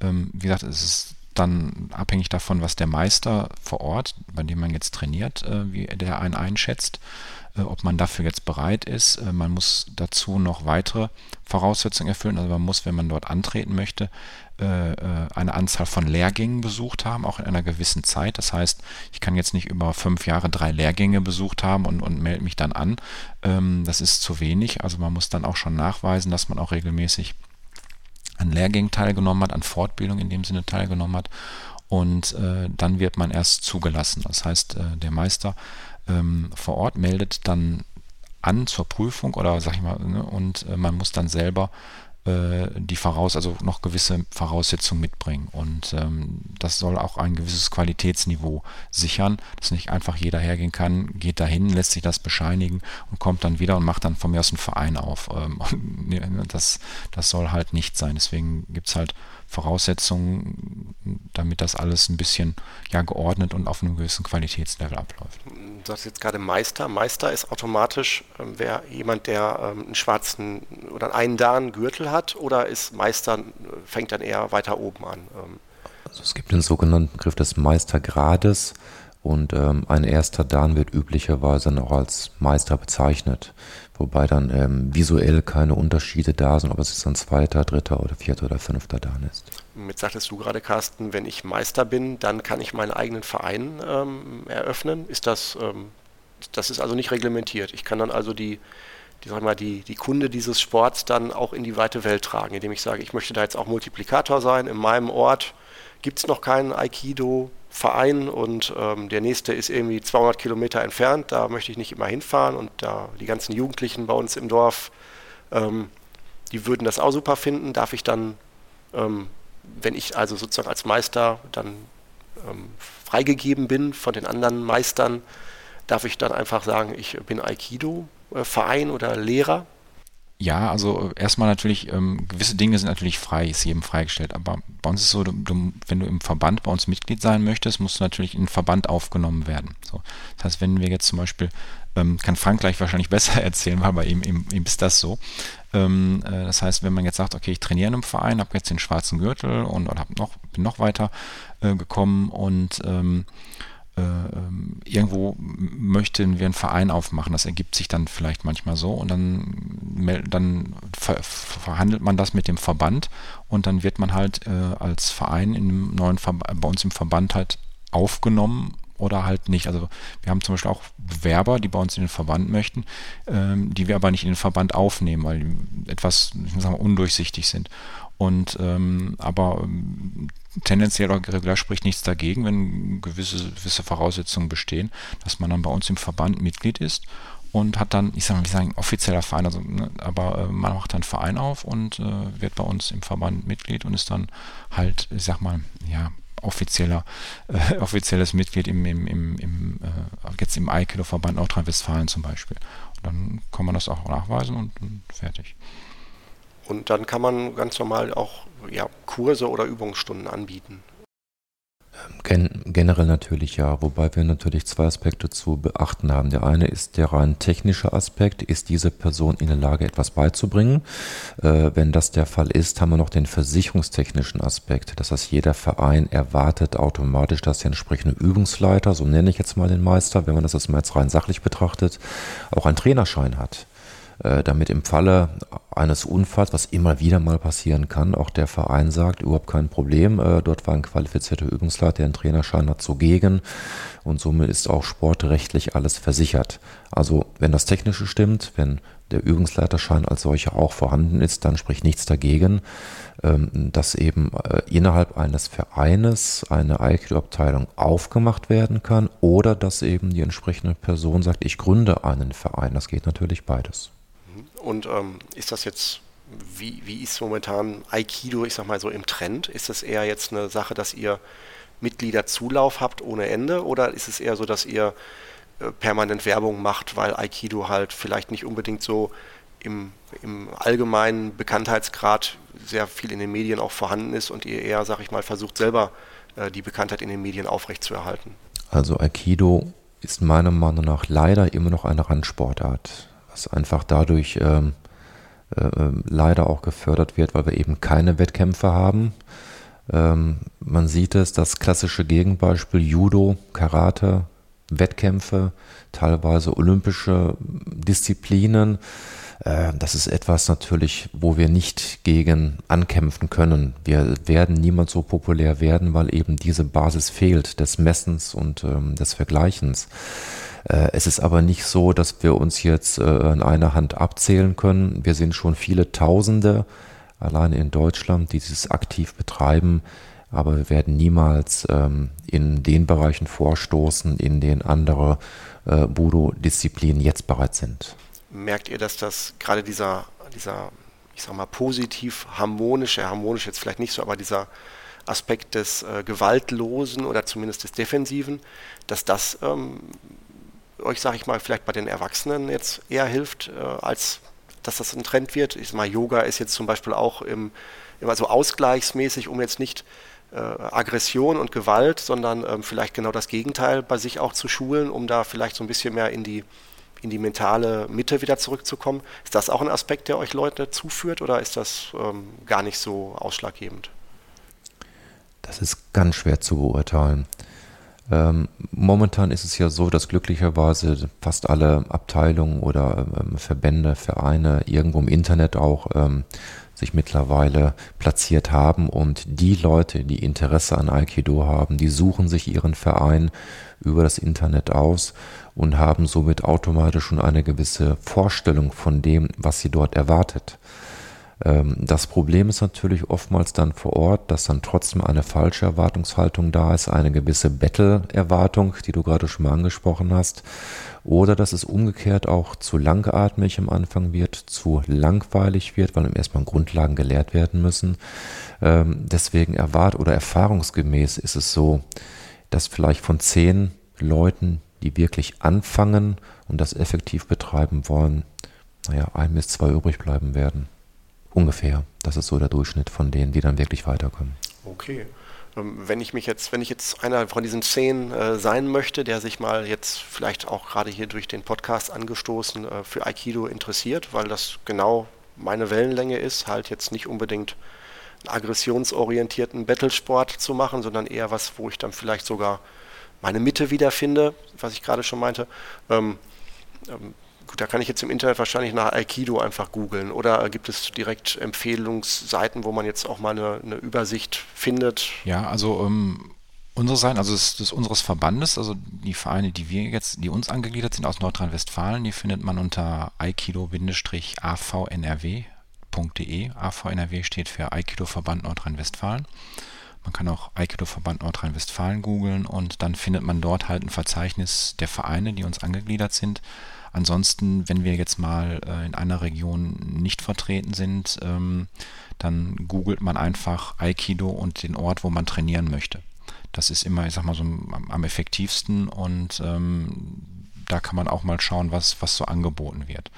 Ähm, wie gesagt, es ist dann abhängig davon, was der Meister vor Ort, bei dem man jetzt trainiert, äh, wie der einen einschätzt, äh, ob man dafür jetzt bereit ist. Äh, man muss dazu noch weitere Voraussetzungen erfüllen. Also man muss, wenn man dort antreten möchte, eine Anzahl von Lehrgängen besucht haben, auch in einer gewissen Zeit. Das heißt, ich kann jetzt nicht über fünf Jahre drei Lehrgänge besucht haben und, und melde mich dann an. Ähm, das ist zu wenig. Also man muss dann auch schon nachweisen, dass man auch regelmäßig an Lehrgängen teilgenommen hat, an Fortbildung in dem Sinne teilgenommen hat. Und äh, dann wird man erst zugelassen. Das heißt, äh, der Meister ähm, vor Ort meldet dann an zur Prüfung oder sag ich mal, ne, und äh, man muss dann selber die Voraus, also noch gewisse Voraussetzungen mitbringen. Und ähm, das soll auch ein gewisses Qualitätsniveau sichern, dass nicht einfach jeder hergehen kann, geht dahin, lässt sich das bescheinigen und kommt dann wieder und macht dann von mir aus einen Verein auf. Ähm, das, das soll halt nicht sein. Deswegen gibt es halt Voraussetzungen, damit das alles ein bisschen ja, geordnet und auf einem gewissen Qualitätslevel abläuft. Du sagst jetzt gerade Meister. Meister ist automatisch ähm, wer jemand, der ähm, einen schwarzen oder einen Dan Gürtel hat oder ist Meister, fängt dann eher weiter oben an? Ähm? Also es gibt den sogenannten Begriff des Meistergrades und ähm, ein erster Dan wird üblicherweise auch als Meister bezeichnet wobei dann ähm, visuell keine Unterschiede da sind, ob es jetzt ein zweiter, dritter oder vierter oder fünfter Dan ist. Jetzt sagtest du gerade, Carsten, wenn ich Meister bin, dann kann ich meinen eigenen Verein ähm, eröffnen. Ist das, ähm, das ist also nicht reglementiert. Ich kann dann also die, die, sag mal, die, die Kunde dieses Sports dann auch in die weite Welt tragen, indem ich sage, ich möchte da jetzt auch Multiplikator sein. In meinem Ort gibt es noch keinen Aikido, Verein und ähm, der nächste ist irgendwie 200 Kilometer entfernt, da möchte ich nicht immer hinfahren und da die ganzen Jugendlichen bei uns im Dorf, ähm, die würden das auch super finden, darf ich dann, ähm, wenn ich also sozusagen als Meister dann ähm, freigegeben bin von den anderen Meistern, darf ich dann einfach sagen, ich bin Aikido-Verein oder Lehrer ja, also äh, erstmal natürlich, ähm, gewisse Dinge sind natürlich frei, ist jedem freigestellt. Aber bei uns ist so, du, du, wenn du im Verband bei uns Mitglied sein möchtest, musst du natürlich in den Verband aufgenommen werden. So. Das heißt, wenn wir jetzt zum Beispiel, ähm, kann Frank gleich wahrscheinlich besser erzählen, weil bei ihm, ihm, ihm ist das so. Ähm, äh, das heißt, wenn man jetzt sagt, okay, ich trainiere in einem Verein, habe jetzt den schwarzen Gürtel und, und hab noch, bin noch weiter äh, gekommen und ähm, äh, ähm, irgendwo möchten wir einen Verein aufmachen. Das ergibt sich dann vielleicht manchmal so und dann, dann ver verhandelt man das mit dem Verband und dann wird man halt äh, als Verein in neuen Ver bei uns im Verband halt aufgenommen oder halt nicht. Also wir haben zum Beispiel auch Bewerber, die bei uns in den Verband möchten, ähm, die wir aber nicht in den Verband aufnehmen, weil die etwas ich mal, undurchsichtig sind. Und ähm, aber ähm, tendenziell oder regulär spricht nichts dagegen, wenn gewisse, gewisse Voraussetzungen bestehen, dass man dann bei uns im Verband Mitglied ist und hat dann, ich sage mal, wie sagen, offizieller Verein, also, ne, aber äh, man macht dann Verein auf und äh, wird bei uns im Verband Mitglied und ist dann halt, ich sag mal, ja, offizieller, äh, offizielles Mitglied im, im, im, im äh, jetzt im Aikido-Verband Nordrhein-Westfalen zum Beispiel. Und dann kann man das auch nachweisen und, und fertig. Und dann kann man ganz normal auch ja, Kurse oder Übungsstunden anbieten. Gen generell natürlich ja, wobei wir natürlich zwei Aspekte zu beachten haben. Der eine ist der rein technische Aspekt. Ist diese Person in der Lage, etwas beizubringen? Äh, wenn das der Fall ist, haben wir noch den versicherungstechnischen Aspekt. Das heißt, jeder Verein erwartet automatisch, dass der entsprechende Übungsleiter, so nenne ich jetzt mal den Meister, wenn man das jetzt mal jetzt rein sachlich betrachtet, auch einen Trainerschein hat. Äh, damit im Falle eines Unfalls, was immer wieder mal passieren kann, auch der Verein sagt, überhaupt kein Problem, äh, dort war ein qualifizierter Übungsleiter, der einen Trainerschein hat, zugegen und somit ist auch sportrechtlich alles versichert. Also wenn das Technische stimmt, wenn der Übungsleiterschein als solcher auch vorhanden ist, dann spricht nichts dagegen, ähm, dass eben äh, innerhalb eines Vereines eine Aikido-Abteilung aufgemacht werden kann oder dass eben die entsprechende Person sagt, ich gründe einen Verein. Das geht natürlich beides. Und ähm, ist das jetzt, wie, wie ist momentan Aikido, ich sag mal so im Trend? Ist das eher jetzt eine Sache, dass ihr Mitgliederzulauf habt ohne Ende oder ist es eher so, dass ihr äh, permanent Werbung macht, weil Aikido halt vielleicht nicht unbedingt so im, im allgemeinen Bekanntheitsgrad sehr viel in den Medien auch vorhanden ist und ihr eher, sag ich mal, versucht selber äh, die Bekanntheit in den Medien aufrechtzuerhalten? Also Aikido ist meiner Meinung nach leider immer noch eine Randsportart was einfach dadurch ähm, äh, ähm, leider auch gefördert wird, weil wir eben keine Wettkämpfe haben. Ähm, man sieht es, das klassische Gegenbeispiel Judo, Karate, Wettkämpfe, teilweise olympische Disziplinen. Äh, das ist etwas natürlich, wo wir nicht gegen ankämpfen können. Wir werden niemals so populär werden, weil eben diese Basis fehlt des Messens und ähm, des Vergleichens. Äh, es ist aber nicht so, dass wir uns jetzt äh, an einer Hand abzählen können. Wir sind schon viele Tausende alleine in Deutschland, die dieses aktiv betreiben, aber wir werden niemals ähm, in den Bereichen vorstoßen, in denen andere äh, Budo-Disziplinen jetzt bereits sind. Merkt ihr, dass das gerade dieser, dieser, ich sag mal, positiv harmonische, harmonisch jetzt vielleicht nicht so, aber dieser Aspekt des äh, Gewaltlosen oder zumindest des Defensiven, dass das ähm, euch, sage ich mal, vielleicht bei den Erwachsenen jetzt eher hilft, äh, als dass das ein Trend wird. Ich sag mal, Yoga ist jetzt zum Beispiel auch im, immer so ausgleichsmäßig, um jetzt nicht äh, Aggression und Gewalt, sondern ähm, vielleicht genau das Gegenteil bei sich auch zu schulen, um da vielleicht so ein bisschen mehr in die, in die mentale Mitte wieder zurückzukommen. Ist das auch ein Aspekt, der euch Leute zuführt oder ist das ähm, gar nicht so ausschlaggebend? Das ist ganz schwer zu beurteilen. Ähm, momentan ist es ja so, dass glücklicherweise fast alle Abteilungen oder ähm, Verbände, Vereine irgendwo im Internet auch ähm, sich mittlerweile platziert haben und die Leute, die Interesse an Aikido haben, die suchen sich ihren Verein über das Internet aus und haben somit automatisch schon eine gewisse Vorstellung von dem, was sie dort erwartet. Ähm, das Problem ist natürlich oftmals dann vor Ort, dass dann trotzdem eine falsche Erwartungshaltung da ist, eine gewisse Battle-Erwartung, die du gerade schon mal angesprochen hast, oder dass es umgekehrt auch zu langatmig am Anfang wird, zu langweilig wird, weil erstmal Grundlagen gelehrt werden müssen. Ähm, deswegen erwart oder erfahrungsgemäß ist es so, dass vielleicht von zehn Leuten, die wirklich anfangen und das effektiv betreiben wollen, naja, ein bis zwei übrig bleiben werden. Ungefähr. Das ist so der Durchschnitt von denen, die dann wirklich weiterkommen. Okay. Ähm, wenn ich mich jetzt, wenn ich jetzt einer von diesen zehn äh, sein möchte, der sich mal jetzt vielleicht auch gerade hier durch den Podcast angestoßen äh, für Aikido interessiert, weil das genau meine Wellenlänge ist, halt jetzt nicht unbedingt einen aggressionsorientierten Battlesport zu machen, sondern eher was, wo ich dann vielleicht sogar meine Mitte wiederfinde, was ich gerade schon meinte. Ähm, ähm, Da kann ich jetzt im Internet wahrscheinlich nach Aikido einfach googeln. Oder gibt es direkt Empfehlungsseiten, wo man jetzt auch mal eine, eine Übersicht findet? Ja, also ähm, unsere Seiten, also das, das unseres Verbandes, also die Vereine, die wir jetzt, die uns angegliedert sind aus Nordrhein-Westfalen, die findet man unter aikido-avnrw.de. AVNRW steht für Aikido-Verband Nordrhein-Westfalen. Man kann auch Aikido-Verband Nordrhein-Westfalen googeln und dann findet man dort halt ein Verzeichnis der Vereine, die uns angegliedert sind. Ansonsten, wenn wir jetzt mal äh, in einer Region nicht vertreten sind, ähm, dann googelt man einfach Aikido und den Ort, wo man trainieren möchte. Das ist immer, ich sag mal so am, am effektivsten und ähm, da kann man auch mal schauen, was, was so angeboten wird.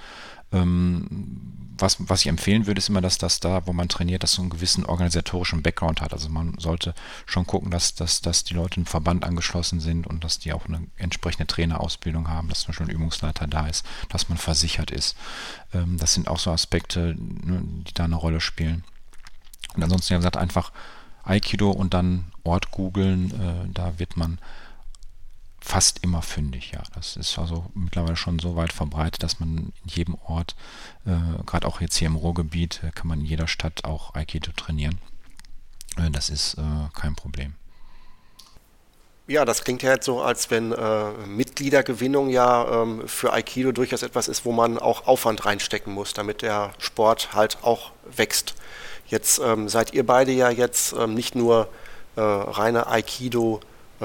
Ähm, was, was ich empfehlen würde, ist immer, dass das da, wo man trainiert, dass so einen gewissen organisatorischen Background hat. Also man sollte schon gucken, dass, dass, dass die Leute im Verband angeschlossen sind und dass die auch eine entsprechende Trainerausbildung haben, dass zum Beispiel ein Übungsleiter da ist, dass man versichert ist. Ähm, das sind auch so Aspekte, ne, die da eine Rolle spielen. Und ansonsten, wie gesagt, einfach Aikido und dann Ort googeln, äh, da wird man fast immer fündig, ja. Das ist also mittlerweile schon so weit verbreitet, dass man in jedem Ort, äh, gerade auch jetzt hier im Ruhrgebiet, äh, kann man in jeder Stadt auch Aikido trainieren. Äh, das ist äh, kein Problem. Ja, das klingt ja jetzt so, als wenn äh, Mitgliedergewinnung ja ähm, für Aikido durchaus etwas ist, wo man auch Aufwand reinstecken muss, damit der Sport halt auch wächst. Jetzt ähm, seid ihr beide ja jetzt ähm, nicht nur reine Aikido-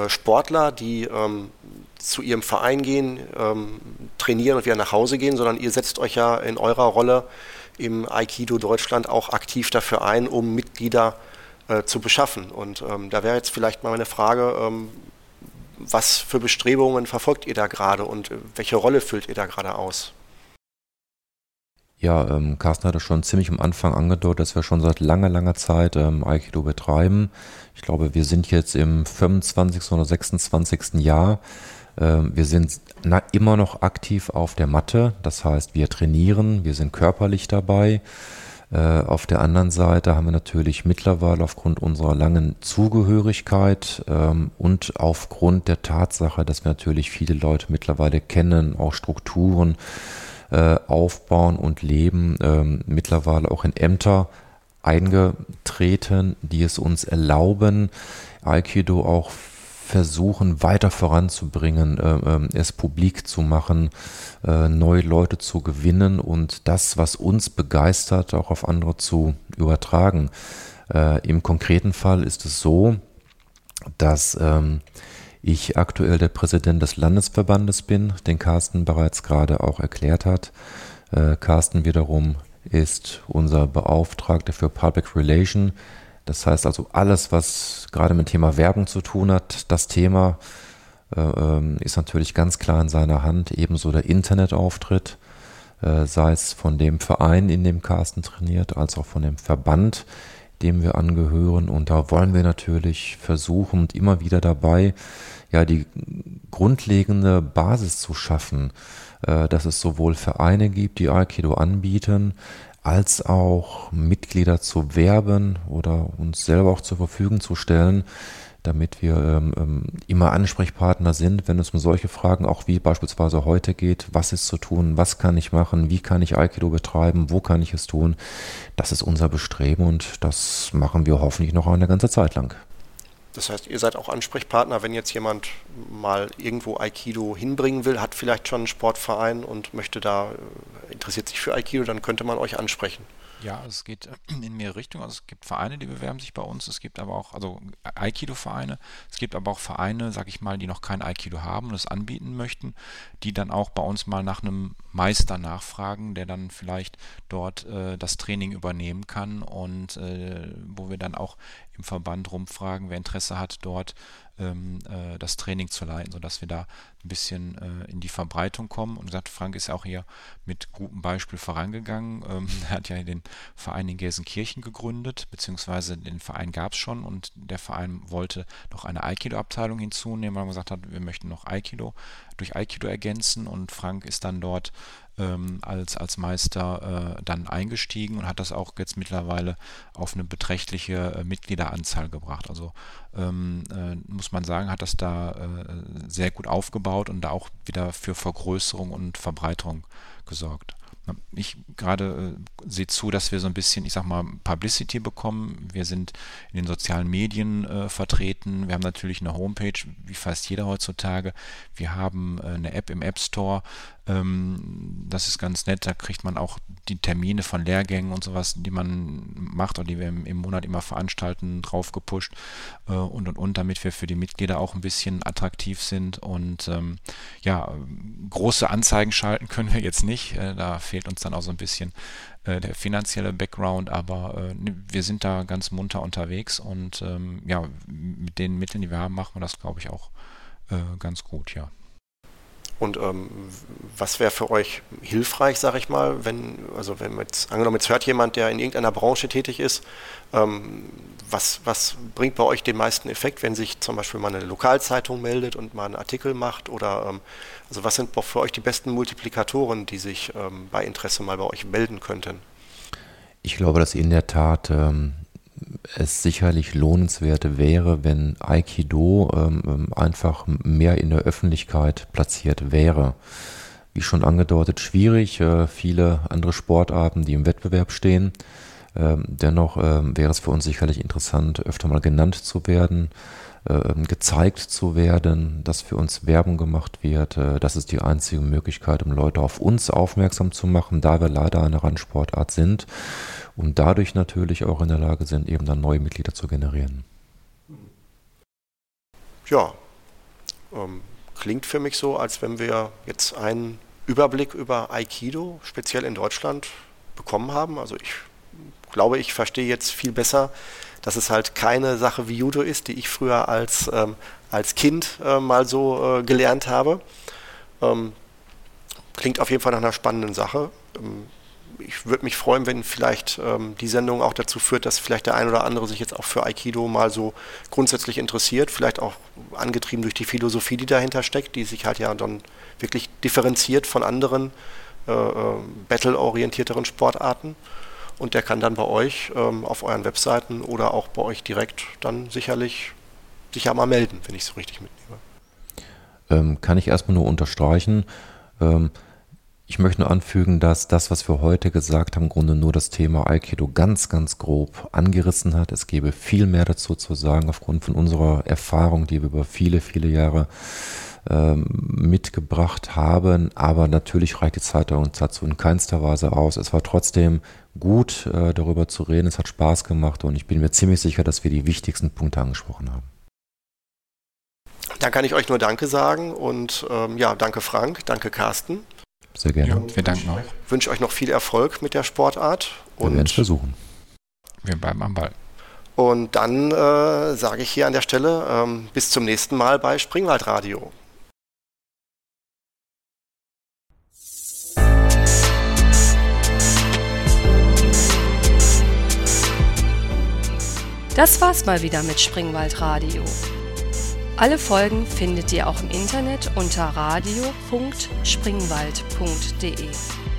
Sportler, die ähm, zu ihrem Verein gehen, ähm, trainieren und wieder nach Hause gehen, sondern ihr setzt euch ja in eurer Rolle im Aikido Deutschland auch aktiv dafür ein, um Mitglieder äh, zu beschaffen. Und ähm, da wäre jetzt vielleicht mal meine Frage, ähm, was für Bestrebungen verfolgt ihr da gerade und äh, welche Rolle füllt ihr da gerade aus? Ja, ähm, Carsten hatte schon ziemlich am Anfang angedeutet, dass wir schon seit langer, langer Zeit ähm, Aikido betreiben. Ich glaube, wir sind jetzt im 25. oder 26. Jahr. Ähm, wir sind na, immer noch aktiv auf der Matte. Das heißt, wir trainieren, wir sind körperlich dabei. Äh, auf der anderen Seite haben wir natürlich mittlerweile aufgrund unserer langen Zugehörigkeit ähm, und aufgrund der Tatsache, dass wir natürlich viele Leute mittlerweile kennen, auch Strukturen, äh, aufbauen und leben, ähm, mittlerweile auch in Ämter eingetreten, die es uns erlauben, Aikido auch versuchen weiter voranzubringen, äh, äh, es publik zu machen, äh, neue Leute zu gewinnen und das, was uns begeistert, auch auf andere zu übertragen. Äh, Im konkreten Fall ist es so, dass ähm, ich aktuell der Präsident des Landesverbandes bin, den Carsten bereits gerade auch erklärt hat. Äh, Carsten wiederum ist unser Beauftragter für Public Relation. Das heißt also alles, was gerade mit dem Thema Werbung zu tun hat, das Thema äh, ähm, ist natürlich ganz klar in seiner Hand. Ebenso der Internetauftritt, äh, sei es von dem Verein, in dem Carsten trainiert, als auch von dem Verband, dem wir angehören. Und da wollen wir natürlich versuchen und immer wieder dabei, ja, die grundlegende Basis zu schaffen, äh, dass es sowohl Vereine gibt, die Aikido anbieten, als auch Mitglieder zu werben oder uns selber auch zur Verfügung zu stellen, damit wir ähm, ähm, immer Ansprechpartner sind, wenn es um solche Fragen auch wie beispielsweise heute geht, was ist zu tun, was kann ich machen, wie kann ich Aikido betreiben, wo kann ich es tun. Das ist unser Bestreben und das machen wir hoffentlich noch eine ganze Zeit lang. Das heißt, ihr seid auch Ansprechpartner, wenn jetzt jemand mal irgendwo Aikido hinbringen will, hat vielleicht schon einen Sportverein und möchte da, äh, interessiert sich für Aikido, dann könnte man euch ansprechen. Ja, es geht in mehrere Richtungen. Also es gibt Vereine, die bewerben sich bei uns. Es gibt aber auch, also Aikido-Vereine. Es gibt aber auch Vereine, sag ich mal, die noch kein Aikido haben und es anbieten möchten, die dann auch bei uns mal nach einem Meister nachfragen, der dann vielleicht dort äh, das Training übernehmen kann und äh, wo wir dann auch im Verband rumfragen, wer Interesse hat, dort ähm, äh, das Training zu leiten, sodass wir da ein bisschen äh, in die Verbreitung kommen. Und gesagt, Frank ist auch hier mit gutem Beispiel vorangegangen. Ähm, er hat ja den Verein in Gelsenkirchen gegründet, beziehungsweise den Verein gab es schon und der Verein wollte noch eine Aikido-Abteilung hinzunehmen, weil man gesagt hat, wir möchten noch Aikido durch Aikido ergänzen und Frank ist dann dort ähm, als, als Meister äh, dann eingestiegen und hat das auch jetzt mittlerweile auf eine beträchtliche äh, Mitgliederanzahl gebracht. Also ähm, äh, muss man sagen, hat das da äh, sehr gut aufgebaut und da auch wieder für Vergrößerung und Verbreiterung gesorgt. Ich gerade äh, sehe zu, dass wir so ein bisschen, ich sag mal, Publicity bekommen. Wir sind in den sozialen Medien äh, vertreten. Wir haben natürlich eine Homepage, wie fast jeder heutzutage. Wir haben äh, eine App im App Store. Ähm, das ist ganz nett. Da kriegt man auch die Termine von Lehrgängen und sowas, die man macht oder die wir im, Monat immer veranstalten, drauf gepusht äh, und und und, damit wir für die Mitglieder auch ein bisschen attraktiv sind. Und ähm, ja, große Anzeigen schalten können wir jetzt nicht. Äh, da fehlt uns dann auch so ein bisschen äh, der finanzielle Background, aber äh, wir sind da ganz munter unterwegs und ähm, ja, mit den Mitteln, die wir haben, machen wir das, glaube ich, auch ganz gut, ja. Und ähm, was wäre für euch hilfreich, sage ich mal, wenn, also wenn jetzt, angenommen, jetzt hört jemand, der in irgendeiner Branche tätig ist, ähm, was, was bringt bei euch den meisten Effekt, wenn sich zum Beispiel mal eine Lokalzeitung meldet und mal einen Artikel macht? Oder ähm, also was sind für euch die besten Multiplikatoren, die sich ähm, bei Interesse mal bei euch melden könnten? Ich glaube, dass in der Tat ähm, es sicherlich lohnenswert wäre, wenn Aikido ähm, ähm, einfach mehr in der Öffentlichkeit platziert wäre. Wie schon angedeutet, schwierig. Äh, viele andere Sportarten, die im Wettbewerb stehen. Ähm, dennoch ähm, wäre es für uns sicherlich interessant, öfter mal genannt zu werden, äh, gezeigt zu werden, dass für uns Werbung gemacht wird. Äh, das ist die einzige Möglichkeit, um Leute auf uns aufmerksam zu machen, da wir leider eine Randsportart sind und dadurch natürlich auch in der Lage sind, eben dann neue Mitglieder zu generieren. Ja, ähm, klingt für mich so, als wenn wir jetzt einen Überblick über Aikido, speziell in Deutschland, bekommen haben. Also ich glaube, ich verstehe jetzt viel besser, dass es halt keine Sache wie Judo ist, die ich früher als, ähm, als Kind äh, mal so äh, gelernt habe. Ähm, klingt auf jeden Fall nach einer spannenden Sache. Ähm, ich würde mich freuen, wenn vielleicht ähm, die Sendung auch dazu führt, dass vielleicht der ein oder andere sich jetzt auch für Aikido mal so grundsätzlich interessiert, vielleicht auch angetrieben durch die Philosophie, die dahinter steckt, die sich halt ja dann wirklich differenziert von anderen äh, äh, battle-orientierteren Sportarten. Und der kann dann bei euch ähm, auf euren Webseiten oder auch bei euch direkt dann sicherlich sich ja mal melden, wenn ich es so richtig mitnehme. Ähm, kann ich erstmal nur unterstreichen. Ähm, ich möchte nur anfügen, dass das, was wir heute gesagt haben, im Grunde nur das Thema Aikido ganz, ganz grob angerissen hat. Es gäbe viel mehr dazu zu sagen, aufgrund von unserer Erfahrung, die wir über viele, viele Jahre ähm, mitgebracht haben. Aber natürlich reicht die Zeit dazu in keinster Weise aus. Es war trotzdem gut, äh, darüber zu reden. Es hat Spaß gemacht und ich bin mir ziemlich sicher, dass wir die wichtigsten Punkte angesprochen haben. Dann kann ich euch nur Danke sagen und ähm, ja, danke Frank, danke Carsten. Sehr gerne. Ja, wir danken euch. Ich wünsche euch noch viel Erfolg mit der Sportart. Wir werden es versuchen. Wir bleiben am Ball. Und dann äh, sage ich hier an der Stelle ähm, bis zum nächsten Mal bei Springwald Radio. Das war's mal wieder mit Springwald Radio. Alle Folgen findet ihr auch im Internet unter radio.springwald.de.